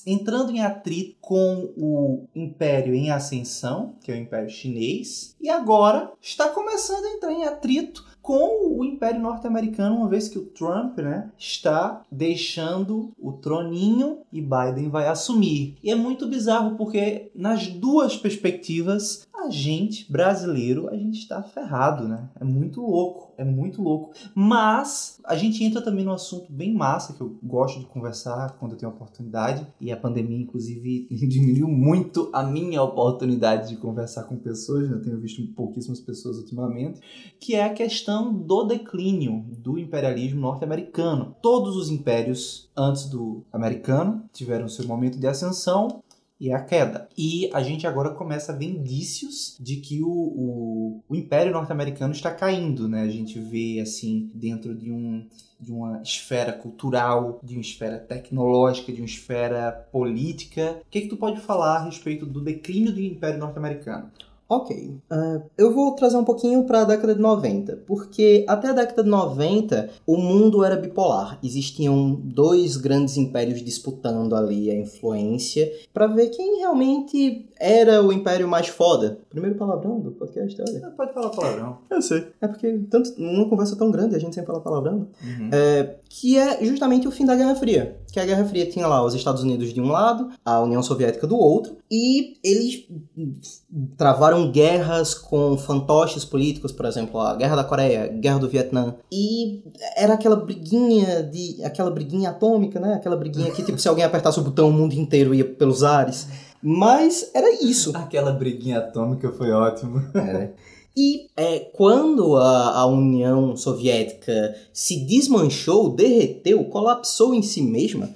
entrando em atrito com o império em ascensão, que é o império chinês, e agora está começando a entrar em atrito com o Império Norte-Americano, uma vez que o Trump né, está deixando o troninho e Biden vai assumir. E é muito bizarro porque nas duas perspectivas a gente, brasileiro, a gente está ferrado, né? É muito louco, é muito louco. Mas a gente entra também num assunto bem massa que eu gosto de conversar quando eu tenho oportunidade. E a pandemia, inclusive, (laughs) diminuiu muito a minha oportunidade de conversar com pessoas. né? Eu tenho visto pouquíssimas pessoas ultimamente. Que é a questão do declínio do imperialismo norte-americano. Todos os impérios antes do americano tiveram seu momento de ascensão e a queda. E a gente agora começa a ver indícios de que o, o, o Império Norte-Americano está caindo, né? A gente vê, assim, dentro de um de uma esfera cultural, de uma esfera tecnológica, de uma esfera política. O que, é que tu pode falar a respeito do declínio do Império Norte-Americano? Ok. Uh, eu vou trazer um pouquinho para a década de 90, porque até a década de 90 o mundo era bipolar. Existiam dois grandes impérios disputando ali a influência para ver quem realmente era o império mais foda. Primeiro palavrão do podcast, olha. Pode falar palavrão. Eu sei. É porque tanto numa conversa tão grande a gente sempre fala palavrão. Uhum. É, que é justamente o fim da Guerra Fria. Que a Guerra Fria tinha lá os Estados Unidos de um lado, a União Soviética do outro, e eles travaram guerras com fantoches políticos, por exemplo, a Guerra da Coreia, a Guerra do Vietnã. E era aquela briguinha de. aquela briguinha atômica, né? Aquela briguinha que, tipo, se alguém apertasse o botão, o mundo inteiro ia pelos ares. Mas era isso. Aquela briguinha atômica foi ótimo. Era. E é, quando a, a, União Soviética se desmanchou, derreteu, colapsou em si mesma,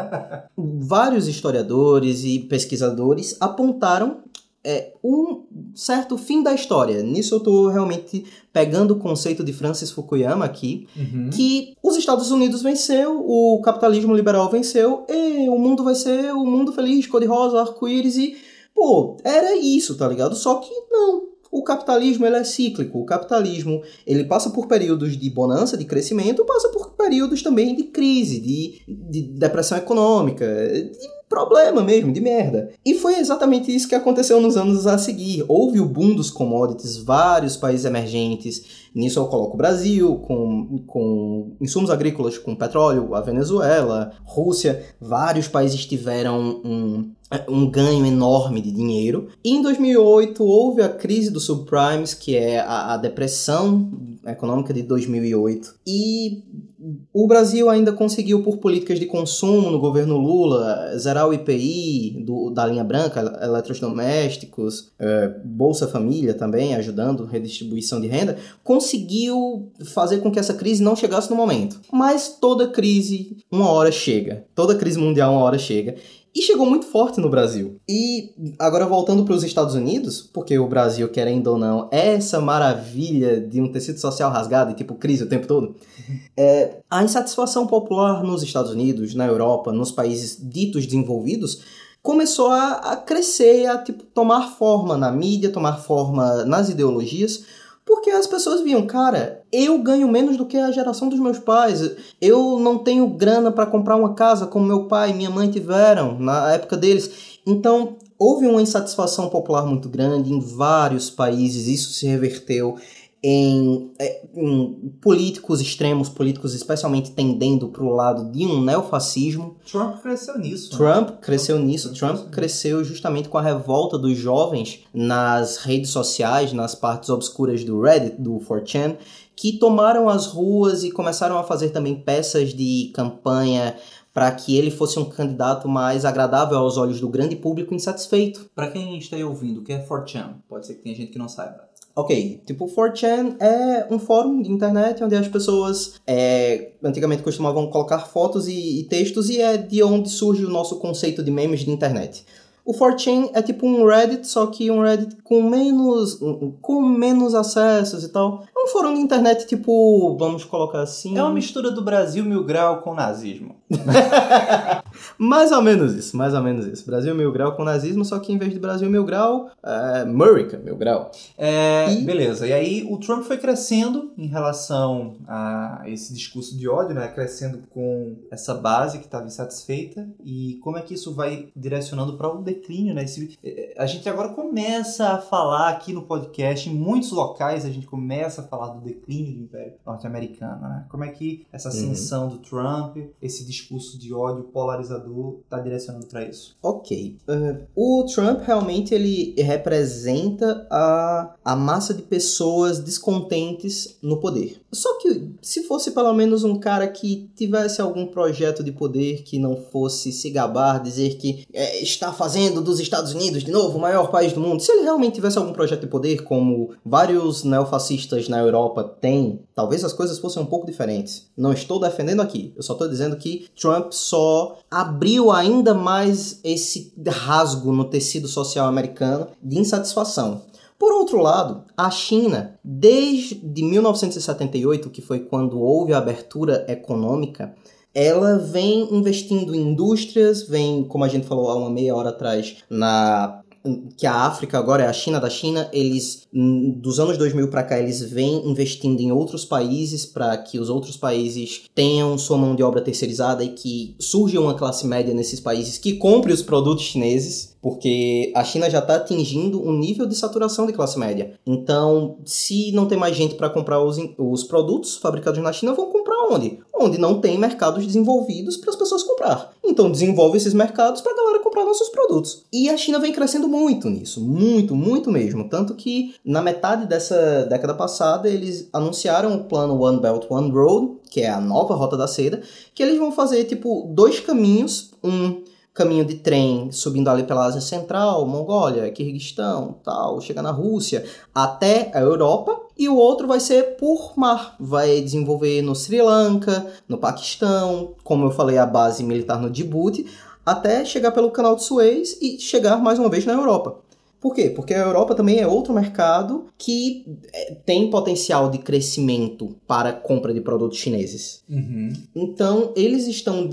(laughs) vários historiadores e pesquisadores apontaram é, um certo fim da história. Nisso eu estou realmente pegando o conceito de Francis Fukuyama aqui, uhum. que os Estados Unidos venceu, o capitalismo liberal venceu, e o mundo vai ser o mundo feliz, cor-de-rosa, arco-íris e... Pô, era isso, tá ligado? Só que não, o capitalismo ele é cíclico. O capitalismo ele passa por períodos de bonança, de crescimento, passa por períodos também de crise, de, de depressão econômica, de problema mesmo, de merda. E foi exatamente isso que aconteceu nos anos a seguir. Houve o boom dos commodities, vários países emergentes. Nisso eu coloco o Brasil, com, com insumos agrícolas, com petróleo, a Venezuela, Rússia. Vários países tiveram um, um ganho enorme de dinheiro. E em 2008 houve a crise dos subprimes, que é a, a depressão econômica de 2008. E o Brasil ainda conseguiu, por políticas de consumo no governo Lula, zerar o IPI do, da linha branca, eletrodomésticos, é, Bolsa Família também, ajudando redistribuição de renda, conseguiu fazer com que essa crise não chegasse no momento. Mas toda crise, uma hora chega. Toda crise mundial, uma hora chega. E chegou muito forte no Brasil. E agora voltando para os Estados Unidos, porque o Brasil, querendo ou não, é essa maravilha de um tecido social rasgado e tipo crise o tempo todo. (laughs) É, a insatisfação popular nos Estados Unidos, na Europa, nos países ditos desenvolvidos, começou a, a crescer, a tipo, tomar forma na mídia, tomar forma nas ideologias, porque as pessoas viam, cara, eu ganho menos do que a geração dos meus pais. Eu não tenho grana para comprar uma casa como meu pai e minha mãe tiveram na época deles. Então, houve uma insatisfação popular muito grande em vários países, isso se reverteu em, é, em, políticos extremos, políticos especialmente tendendo para o lado de um neofascismo. Trump cresceu nisso. Né? Trump né? cresceu nisso. Trump, Trump cresceu justamente com a revolta dos jovens nas redes sociais, nas partes obscuras do Reddit, do 4chan, que tomaram as ruas e começaram a fazer também peças de campanha para que ele fosse um candidato mais agradável aos olhos do grande público insatisfeito. Para quem está aí ouvindo, o que é 4chan? Pode ser que tenha gente que não saiba. Ok, tipo, 4chan é um fórum de internet onde as pessoas é, antigamente costumavam colocar fotos e, e textos e é de onde surge o nosso conceito de memes de internet. O 4chan é tipo um Reddit, só que um Reddit com menos, com menos acessos e tal. É um fórum de internet tipo, vamos colocar assim... É uma mistura do Brasil Mil Grau com nazismo. (laughs) mais ou menos isso, mais ou menos isso. Brasil Mil Grau com nazismo, só que em vez de Brasil Mil Grau, é America Mil Grau. É, e... Beleza, e aí o Trump foi crescendo em relação a esse discurso de ódio, né? Crescendo com essa base que estava insatisfeita e como é que isso vai direcionando para o declínio, né? Esse, é, a gente agora começa a falar aqui no podcast, em muitos locais a gente começa a falar do declínio do Império Norte-Americano, né? Como é que essa uhum. ascensão uhum. do Trump, esse discurso de ódio polarizador está direcionando para isso? Ok. Uh, o Trump realmente ele representa a, a massa de pessoas descontentes no poder. Só que se fosse pelo menos um cara que tivesse algum projeto de poder que não fosse se gabar, dizer que é, está fazendo dos Estados Unidos de novo o maior país do mundo, se ele realmente tivesse algum projeto de poder, como vários neofascistas na Europa têm, talvez as coisas fossem um pouco diferentes. Não estou defendendo aqui, eu só estou dizendo que Trump só abriu ainda mais esse rasgo no tecido social americano de insatisfação. Por outro lado, a China, desde 1978, que foi quando houve a abertura econômica, ela vem investindo em indústrias, vem, como a gente falou há uma meia hora atrás, na que a África agora é a China da China, eles dos anos 2000 para cá eles vêm investindo em outros países para que os outros países tenham sua mão de obra terceirizada e que surja uma classe média nesses países que compre os produtos chineses, porque a China já está atingindo um nível de saturação de classe média. Então, se não tem mais gente para comprar os, os produtos fabricados na China, vão comprar onde? Onde não tem mercados desenvolvidos para as pessoas comprar. Então, desenvolve esses mercados para a galera comprar nossos produtos. E a China vem crescendo muito nisso, muito, muito mesmo. Tanto que na metade dessa década passada eles anunciaram o plano One Belt One Road, que é a nova rota da seda, que eles vão fazer tipo dois caminhos, um caminho de trem subindo ali pela Ásia Central, Mongólia, Kirguistão, tal, chega na Rússia, até a Europa, e o outro vai ser por mar. Vai desenvolver no Sri Lanka, no Paquistão, como eu falei, a base militar no Djibouti, até chegar pelo canal de Suez e chegar mais uma vez na Europa. Por quê? Porque a Europa também é outro mercado que é, tem potencial de crescimento para compra de produtos chineses. Uhum. Então, eles estão,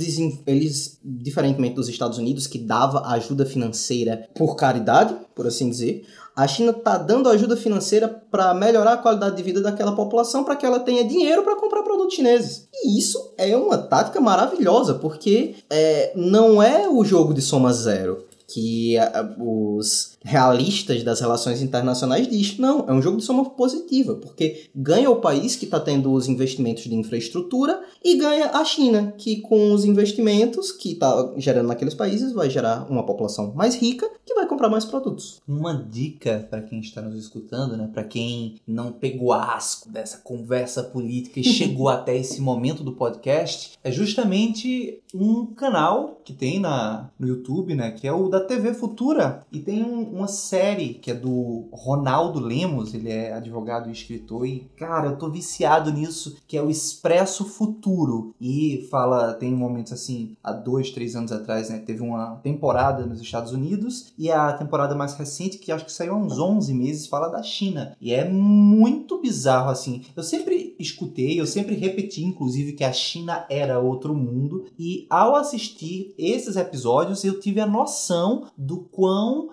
eles, diferentemente dos Estados Unidos, que dava ajuda financeira por caridade, por assim dizer, a China está dando ajuda financeira para melhorar a qualidade de vida daquela população para que ela tenha dinheiro para comprar produtos chineses. E isso é uma tática maravilhosa, porque é, não é o jogo de soma zero que a, os realistas das relações internacionais diz não, é um jogo de soma positiva, porque ganha o país que está tendo os investimentos de infraestrutura e ganha a China, que com os investimentos que está gerando naqueles países vai gerar uma população mais rica que vai comprar mais produtos. Uma dica para quem está nos escutando, né, para quem não pegou asco dessa conversa política e (laughs) chegou até esse momento do podcast, é justamente um canal que tem na, no YouTube, né, que é o da TV Futura, e tem um, uma série que é do Ronaldo Lemos, ele é advogado e escritor, e cara, eu tô viciado nisso, que é o Expresso Futuro. E fala, tem momentos assim, há dois, três anos atrás, né? Teve uma temporada nos Estados Unidos, e a temporada mais recente, que acho que saiu há uns 11 meses, fala da China. E é muito bizarro, assim. Eu sempre escutei, eu sempre repeti, inclusive, que a China era outro mundo. E ao assistir esses episódios, eu tive a noção do quão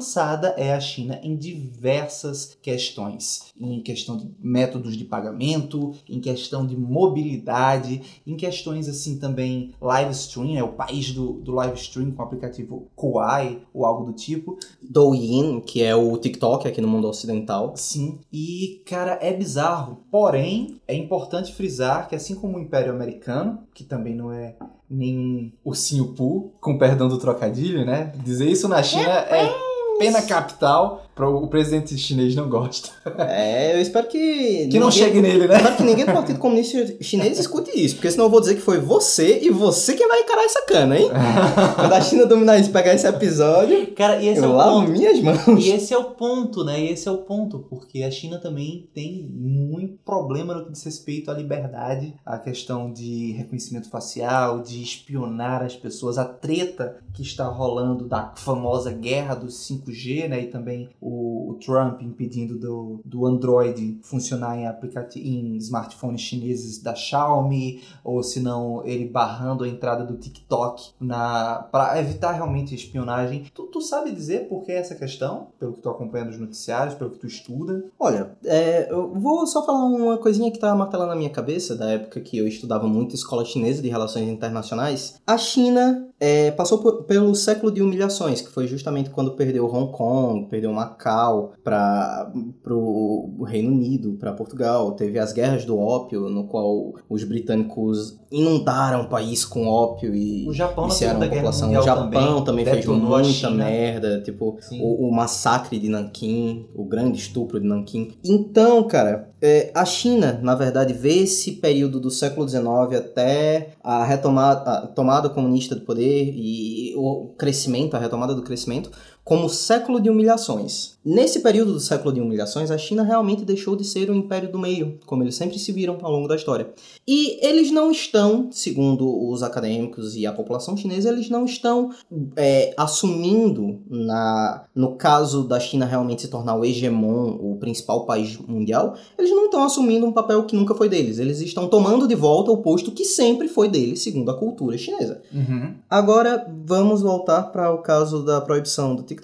avançada é a China em diversas questões. Em questão de métodos de pagamento, em questão de mobilidade, em questões assim também live stream, é o país do, do live stream com o aplicativo Kuai ou algo do tipo. Douyin, que é o TikTok aqui no mundo ocidental. Sim, e cara, é bizarro. Porém, é importante frisar que assim como o Império Americano, que também não é nenhum ursinho Poo, com perdão do trocadilho, né? Dizer isso na China é pena capital, o presidente chinês não gosta. É, eu espero que. Que não chegue nele, né? Espero que ninguém do Partido Comunista Chinês escute isso, porque senão eu vou dizer que foi você e você quem vai encarar essa cana, hein? (laughs) Quando a China dominar isso, pegar esse episódio. Cara, e esse eu é o lavo ponto. minhas mãos. E esse é o ponto, né? E esse é o ponto, porque a China também tem muito problema no que diz respeito à liberdade, à questão de reconhecimento facial, de espionar as pessoas, a treta que está rolando da famosa guerra dos 5G, né? E também o, o Trump impedindo do, do Android funcionar em, em smartphones chineses da Xiaomi, ou se não, ele barrando a entrada do TikTok para evitar realmente espionagem. Tu, tu sabe dizer por que essa questão? Pelo que tu acompanha nos noticiários, pelo que tu estuda? Olha, é, eu vou só falar uma coisinha que tá martelando na minha cabeça, da época que eu estudava muito escola chinesa de relações internacionais. A China é, passou por- pelo século de humilhações, que foi justamente quando perdeu Hong Kong, perdeu Macau para o Reino Unido, para Portugal. Teve as guerras do ópio, no qual os britânicos inundaram o país com ópio e O Japão Segunda a população. O Japão também, fez detonou a muita merda, tipo o, o massacre de Nanquim, o grande estupro de Nanquim. Então, cara, é, a China, na verdade, vê esse período do século XIX até a retomada, a tomada comunista do poder e o crescimento, a retomada do crescimento, como século de humilhações. Nesse período do século de humilhações, a China realmente deixou de ser o império do meio, como eles sempre se viram ao longo da história. E eles não estão, segundo os acadêmicos e a população chinesa, eles não estão é, assumindo, na, no caso da China realmente se tornar o hegemon, o principal país mundial, eles não estão assumindo um papel que nunca foi deles. Eles estão tomando de volta o posto que sempre foi deles, segundo a cultura chinesa. Uhum. Agora, vamos voltar para o caso da proibição do TikTok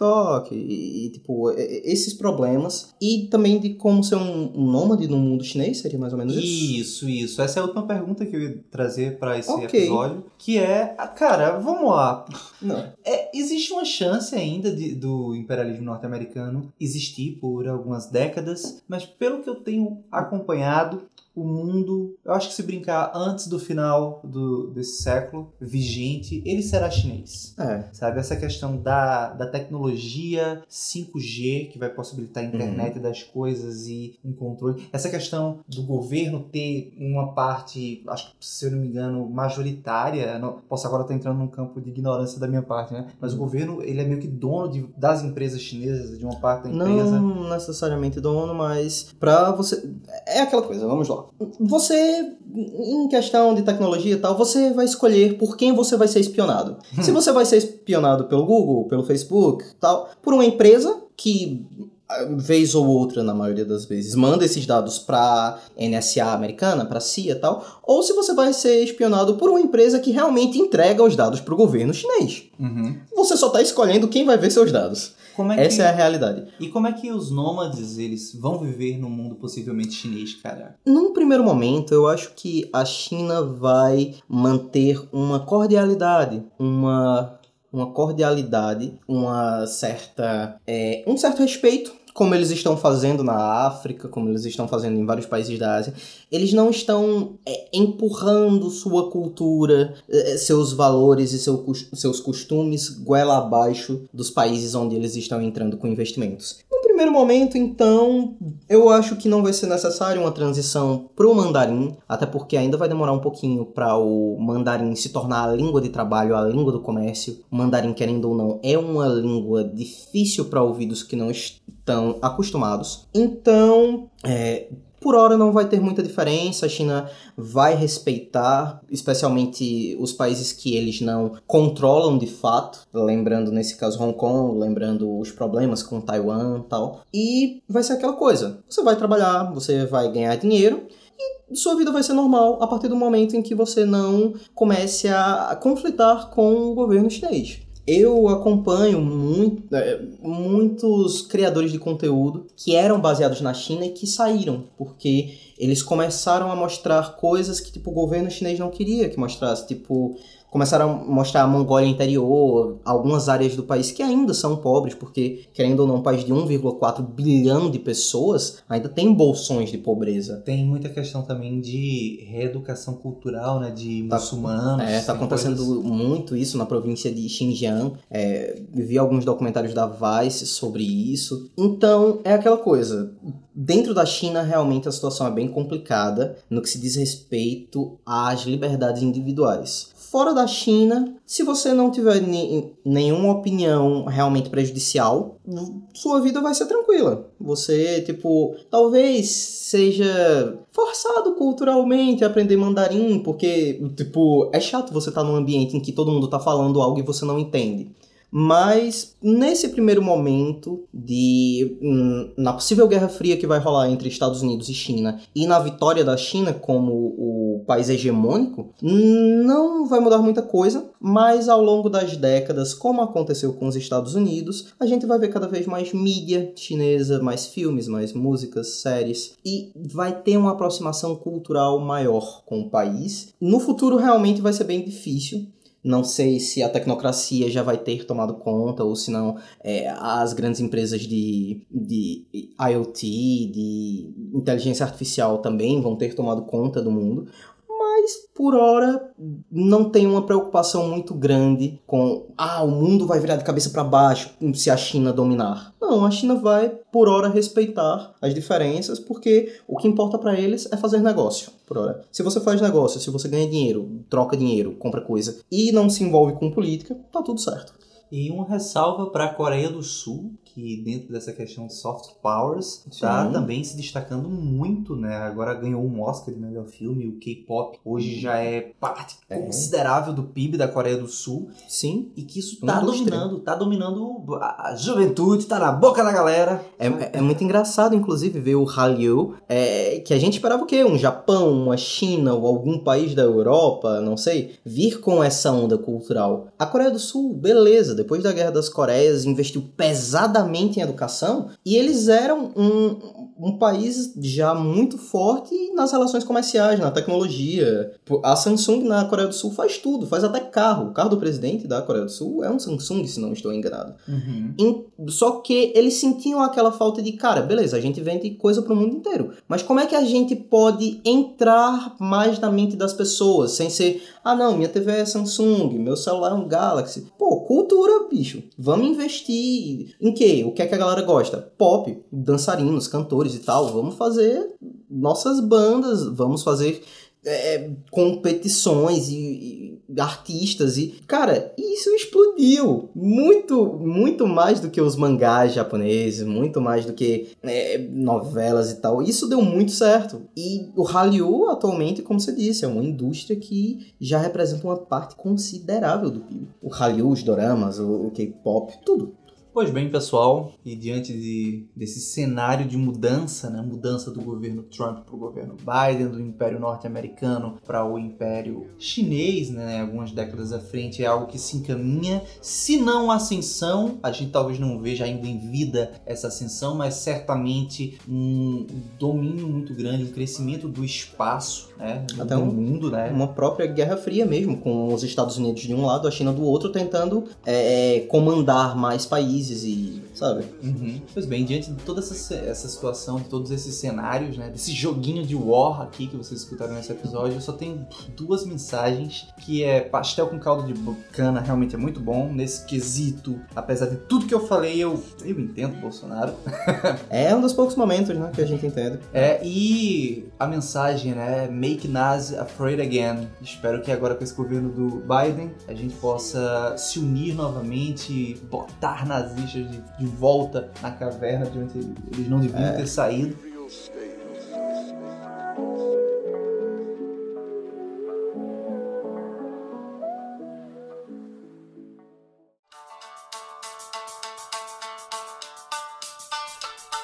e, e, tipo, e- e- esses problemas. E também de como ser um, um nômade no mundo chinês, seria mais ou menos isso? Isso, isso. Essa é a última pergunta que eu ia trazer pra esse Ok. episódio, que é, ah, cara, vamos lá. Não. É, existe uma chance ainda de- do imperialismo norte-americano existir por algumas décadas, mas pelo que eu tenho acompanhado, o mundo, eu acho que se brincar antes do final do, desse século vigente, ele será chinês. É. Sabe, essa questão da, da tecnologia 5G, que vai possibilitar a Uhum. internet das coisas e um controle. Essa questão do governo ter uma parte, acho que se eu não me engano, majoritária. Não, posso agora estar entrando num campo de ignorância da minha parte, né? Mas Uhum. o governo, ele é meio que dono de, das empresas chinesas, de uma parte da empresa. Não necessariamente dono, mas pra você. É aquela coisa, vamos lá. Você, em questão de tecnologia e tal, você vai escolher por quem você vai ser espionado. Se você vai ser espionado pelo Google, pelo Facebook tal, por uma empresa que. ah, Vez ou outra, na maioria das vezes, manda esses dados pra NSA americana, pra CIA e tal, ou se você vai ser espionado por uma empresa que realmente entrega os dados pro governo chinês. Uhum. Você só tá escolhendo quem vai ver seus dados. É Essa que, é a realidade. E como é que os nômades, eles vão viver num mundo possivelmente chinês, cara? Num primeiro momento, eu acho que a China vai manter uma cordialidade, uma, uma cordialidade, uma certa, é, um certo respeito, como eles estão fazendo na África, como eles estão fazendo em vários países da Ásia. Eles não estão é, empurrando sua cultura, é, seus valores e seu, seus costumes goela abaixo dos países onde eles estão entrando com investimentos. No primeiro momento, então, eu acho que não vai ser necessário uma transição pro mandarim, até porque ainda vai demorar um pouquinho para o mandarim se tornar a língua de trabalho, a língua do comércio. O mandarim, querendo ou não, é uma língua difícil para ouvidos que não estão acostumados. Então, é, por hora não vai ter muita diferença. A China vai respeitar, especialmente os países que eles não controlam de fato. Lembrando, nesse caso, Hong Kong, lembrando os problemas com Taiwan e tal. E vai ser aquela coisa: você vai trabalhar, você vai ganhar dinheiro. e sua vida vai ser normal a partir do momento em que você não comece a conflitar com o governo chinês. Eu acompanho muito, é, muitos criadores de conteúdo que eram baseados na China e que saíram, porque eles começaram a mostrar coisas que tipo, o governo chinês não queria que mostrasse, tipo começaram a mostrar a Mongólia interior, algumas áreas do país que ainda são pobres, porque, querendo ou não, um país de 1,4 bilhão de pessoas ainda tem bolsões de pobreza. Tem muita questão também de reeducação cultural, né, de tá, muçulmanos. É, tá acontecendo coisas... muito isso na província de Xinjiang. É, vi alguns documentários da Vice sobre isso. Então, é aquela coisa. Dentro da China, realmente a situação é bem complicada no que se diz respeito às liberdades individuais fora da China, se você não tiver nenhuma opinião realmente prejudicial, sua vida vai ser tranquila. Você, tipo, talvez seja forçado culturalmente a aprender mandarim, porque, tipo, é chato você estar tá num ambiente em que todo mundo tá falando algo e você não entende. Mas nesse primeiro momento de hum, na possível guerra fria que vai rolar entre Estados Unidos e China e na vitória da China como o país hegemônico, não vai mudar muita coisa, mas ao longo das décadas, como aconteceu com os Estados Unidos, a gente vai ver cada vez mais mídia chinesa, mais filmes, mais músicas, séries e vai ter uma aproximação cultural maior com o país. No futuro realmente vai ser bem difícil, não sei se a tecnocracia já vai ter tomado conta ou se não é, as grandes empresas de, de IoT, de inteligência artificial também vão ter tomado conta do mundo mas por hora não tem uma preocupação muito grande com ah, o mundo vai virar de cabeça para baixo se a China dominar. Não, a China vai por hora respeitar as diferenças, porque o que importa para eles é fazer negócio. Por hora. Se você faz negócio, se você ganha dinheiro, troca dinheiro, compra coisa e não se envolve com política, tá tudo certo. E uma ressalva para a Coreia do Sul, que dentro dessa questão de soft powers está também se destacando muito, né? Agora ganhou um Oscar de melhor filme, o K-pop hoje já é parte é. considerável do PIB da Coreia do Sul. Sim. E que isso está dominando, está dominando a juventude, está na boca da galera. É, é, muito engraçado, inclusive, ver o Hallyu, é, que a gente esperava o quê? Um Japão, uma China ou algum país da Europa, não sei, vir com essa onda cultural. A Coreia do Sul, beleza, depois da Guerra das Coreias, investiu pesadamente em educação e eles eram um, um país já muito forte nas relações comerciais, na tecnologia. A Samsung na Coreia do Sul faz tudo, faz até carro. O carro do presidente da Coreia do Sul é um Samsung, se não estou enganado. Uhum. só que eles sentiam aquela falta de, cara, beleza, a gente vende coisa para o mundo inteiro. Mas como é que a gente pode entrar mais na mente das pessoas sem ser, ah não, minha TV é Samsung, meu celular é um Galaxy. Pô, cultura, bicho. Vamos investir em quê? O que é que a galera gosta? Pop, dançarinos, cantores e tal. Vamos fazer nossas bandas, vamos fazer é, competições e, e, artistas e cara isso explodiu. Muito muito mais do que os mangás japoneses muito mais do que é, novelas e tal. Isso deu muito certo. E o Hallyu atualmente como você disse é uma indústria que já representa uma parte considerável do PIB o Hallyu os doramas o, o K-pop tudo Pois bem, pessoal, e diante de, desse cenário de mudança, né, mudança do governo Trump para o governo Biden, do Império Norte-Americano para o Império Chinês, né, algumas décadas à frente, é algo que se encaminha, se não ascensão, a gente talvez não veja ainda em vida essa ascensão, mas certamente um domínio muito grande, um crescimento do espaço, né, Até um, mundo, né, uma própria Guerra Fria mesmo, com os Estados Unidos de um lado, a China do outro, tentando é, comandar mais países países e, sabe? Uhum. Pois bem, diante de toda essa, essa situação, de todos esses cenários, né, desse joguinho de war aqui que vocês escutaram nesse episódio, eu só tenho duas mensagens, que é pastel com caldo de cana realmente é muito bom, nesse quesito, apesar de tudo que eu falei, eu, eu entendo Bolsonaro. (laughs) é um dos poucos momentos, né, que a gente entende. É, e a mensagem, né, make Nazi afraid again. Espero que agora com esse governo do Biden, a gente possa se unir novamente, botar nazistas nazistas de, de volta na caverna de onde eles não deviam é. ter saído.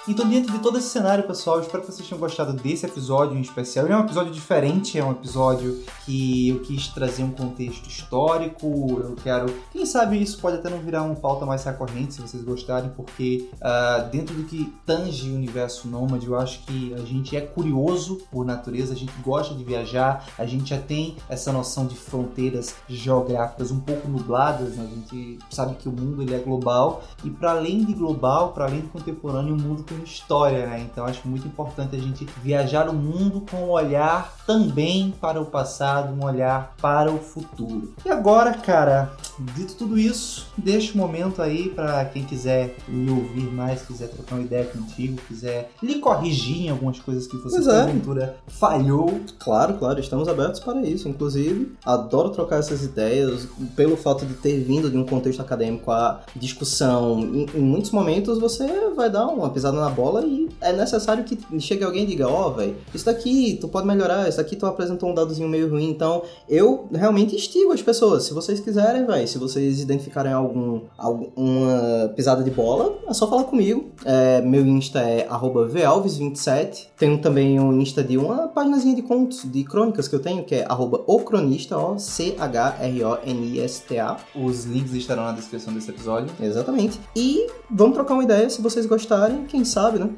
Então, diante de todo esse cenário, pessoal, espero que vocês tenham gostado desse episódio em especial. Ele é um episódio diferente, é um episódio que eu quis trazer um contexto histórico. Eu quero. Quem sabe isso pode até não virar uma pauta mais recorrente, se vocês gostarem, porque uh, dentro do que tange o universo nômade, eu acho que a gente é curioso por natureza, a gente gosta de viajar, a gente já tem essa noção de fronteiras geográficas um pouco nubladas, né? a gente sabe que o mundo ele é global e para além de global, para além de contemporâneo, o mundo tem história, né? Então acho muito importante a gente viajar o mundo com um olhar também para o passado, um olhar para o futuro. E agora, cara, dito tudo isso, deixa um momento aí para quem quiser me ouvir mais, quiser trocar uma ideia contigo, quiser lhe corrigir em algumas coisas que você, Pois é. porventura, falhou. Claro, claro, estamos abertos para isso. Inclusive, adoro trocar essas ideias pelo fato de ter vindo de um contexto acadêmico a discussão. Em, em muitos momentos você vai dar uma pisada na bola e é necessário que chegue alguém e diga: Ó, velho, isso daqui tu pode melhorar, isso daqui tu apresentou um dadozinho meio ruim. Então, eu realmente instigo as pessoas. Se vocês quiserem, velho, se vocês identificarem algum, alguma pisada de bola, é só falar comigo. É, meu Insta é arroba valves27. Tenho também um Insta de uma paginazinha de contos, de crônicas que eu tenho, que é arroba o cronista, ó, C-H-R-O-N-I-S-T-A. Os links estarão na descrição desse episódio. Exatamente. E vamos trocar uma ideia, se vocês gostarem, quem sabe, né?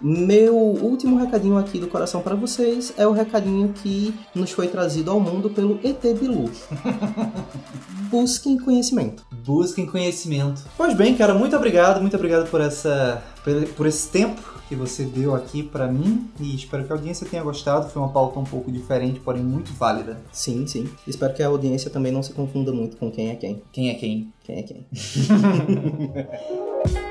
Meu último recadinho aqui do coração para vocês é o recadinho que nos foi trazido ao mundo pelo ET Bilu. (laughs) Busquem conhecimento. Busquem conhecimento. Pois bem, cara, muito obrigado, muito obrigado por essa por, esse tempo que você deu aqui pra mim e espero que a audiência tenha gostado. Foi uma pauta um pouco diferente, porém muito válida. Sim, sim. Espero que a audiência também não se confunda muito com quem é quem. Quem é quem? Quem é quem. (laughs)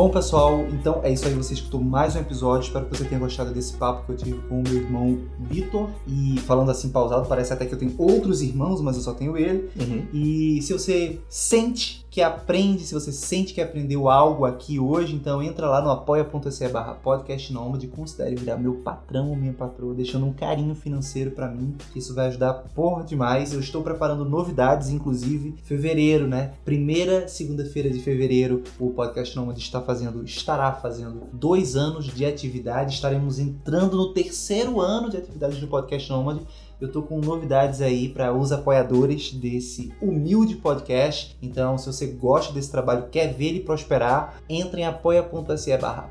Bom, pessoal, então é isso aí. Você escutou mais um episódio. Espero que você tenha gostado desse papo que eu tive com o meu irmão Vitor. E falando assim pausado, parece até que eu tenho outros irmãos, mas eu só tenho ele. Uhum. E se você sente que aprende, se você sente que aprendeu algo aqui hoje, então entra lá no apoia.se barra podcast nômade considere virar meu patrão ou minha patroa, deixando um carinho financeiro pra mim, que isso vai ajudar porra demais. Eu estou preparando novidades, inclusive fevereiro, né? Primeira segunda-feira de fevereiro, o podcast nômade está fazendo, estará fazendo dois anos de atividade. Estaremos entrando no terceiro ano de atividade do podcast nômade eu tô com novidades aí para os apoiadores desse humilde podcast. Então, se você gosta desse trabalho, quer ver ele prosperar, entre em apoia.se barra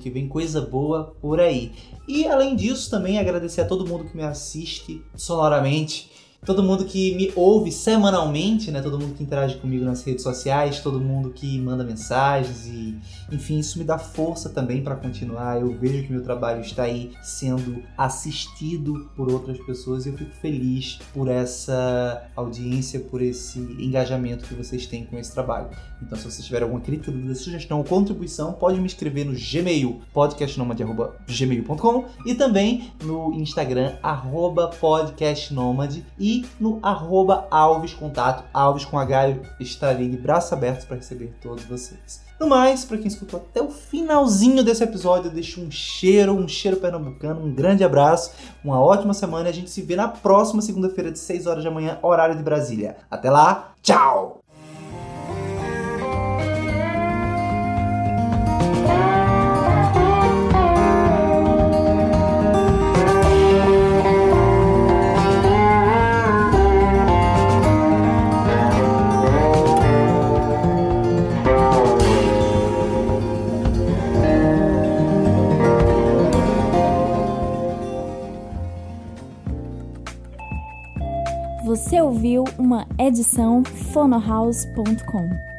que vem coisa boa por aí. E além disso, também agradecer a todo mundo que me assiste sonoramente. Todo mundo que me ouve semanalmente, né? Todo mundo que interage comigo nas redes sociais, todo mundo que manda mensagens e, enfim, isso me dá força também para continuar. Eu vejo que meu trabalho está aí sendo assistido por outras pessoas e eu fico feliz por essa audiência, por esse engajamento que vocês têm com esse trabalho. Então, se vocês tiverem alguma crítica, dúvida, sugestão ou contribuição, pode me escrever no Gmail, podcastnomade.gmail.com e também no Instagram, arroba podcastnomade e no arroba Alves Contato, Alves com H, estarei de braços abertos para receber todos vocês. No mais, para quem escutou até o finalzinho desse episódio, eu deixo um cheiro, um cheiro pernambucano, um grande abraço, uma ótima semana e a gente se vê na próxima segunda-feira de 6 horas da manhã, horário de Brasília. Até lá, tchau! Ouviu uma edição fonohouse.com.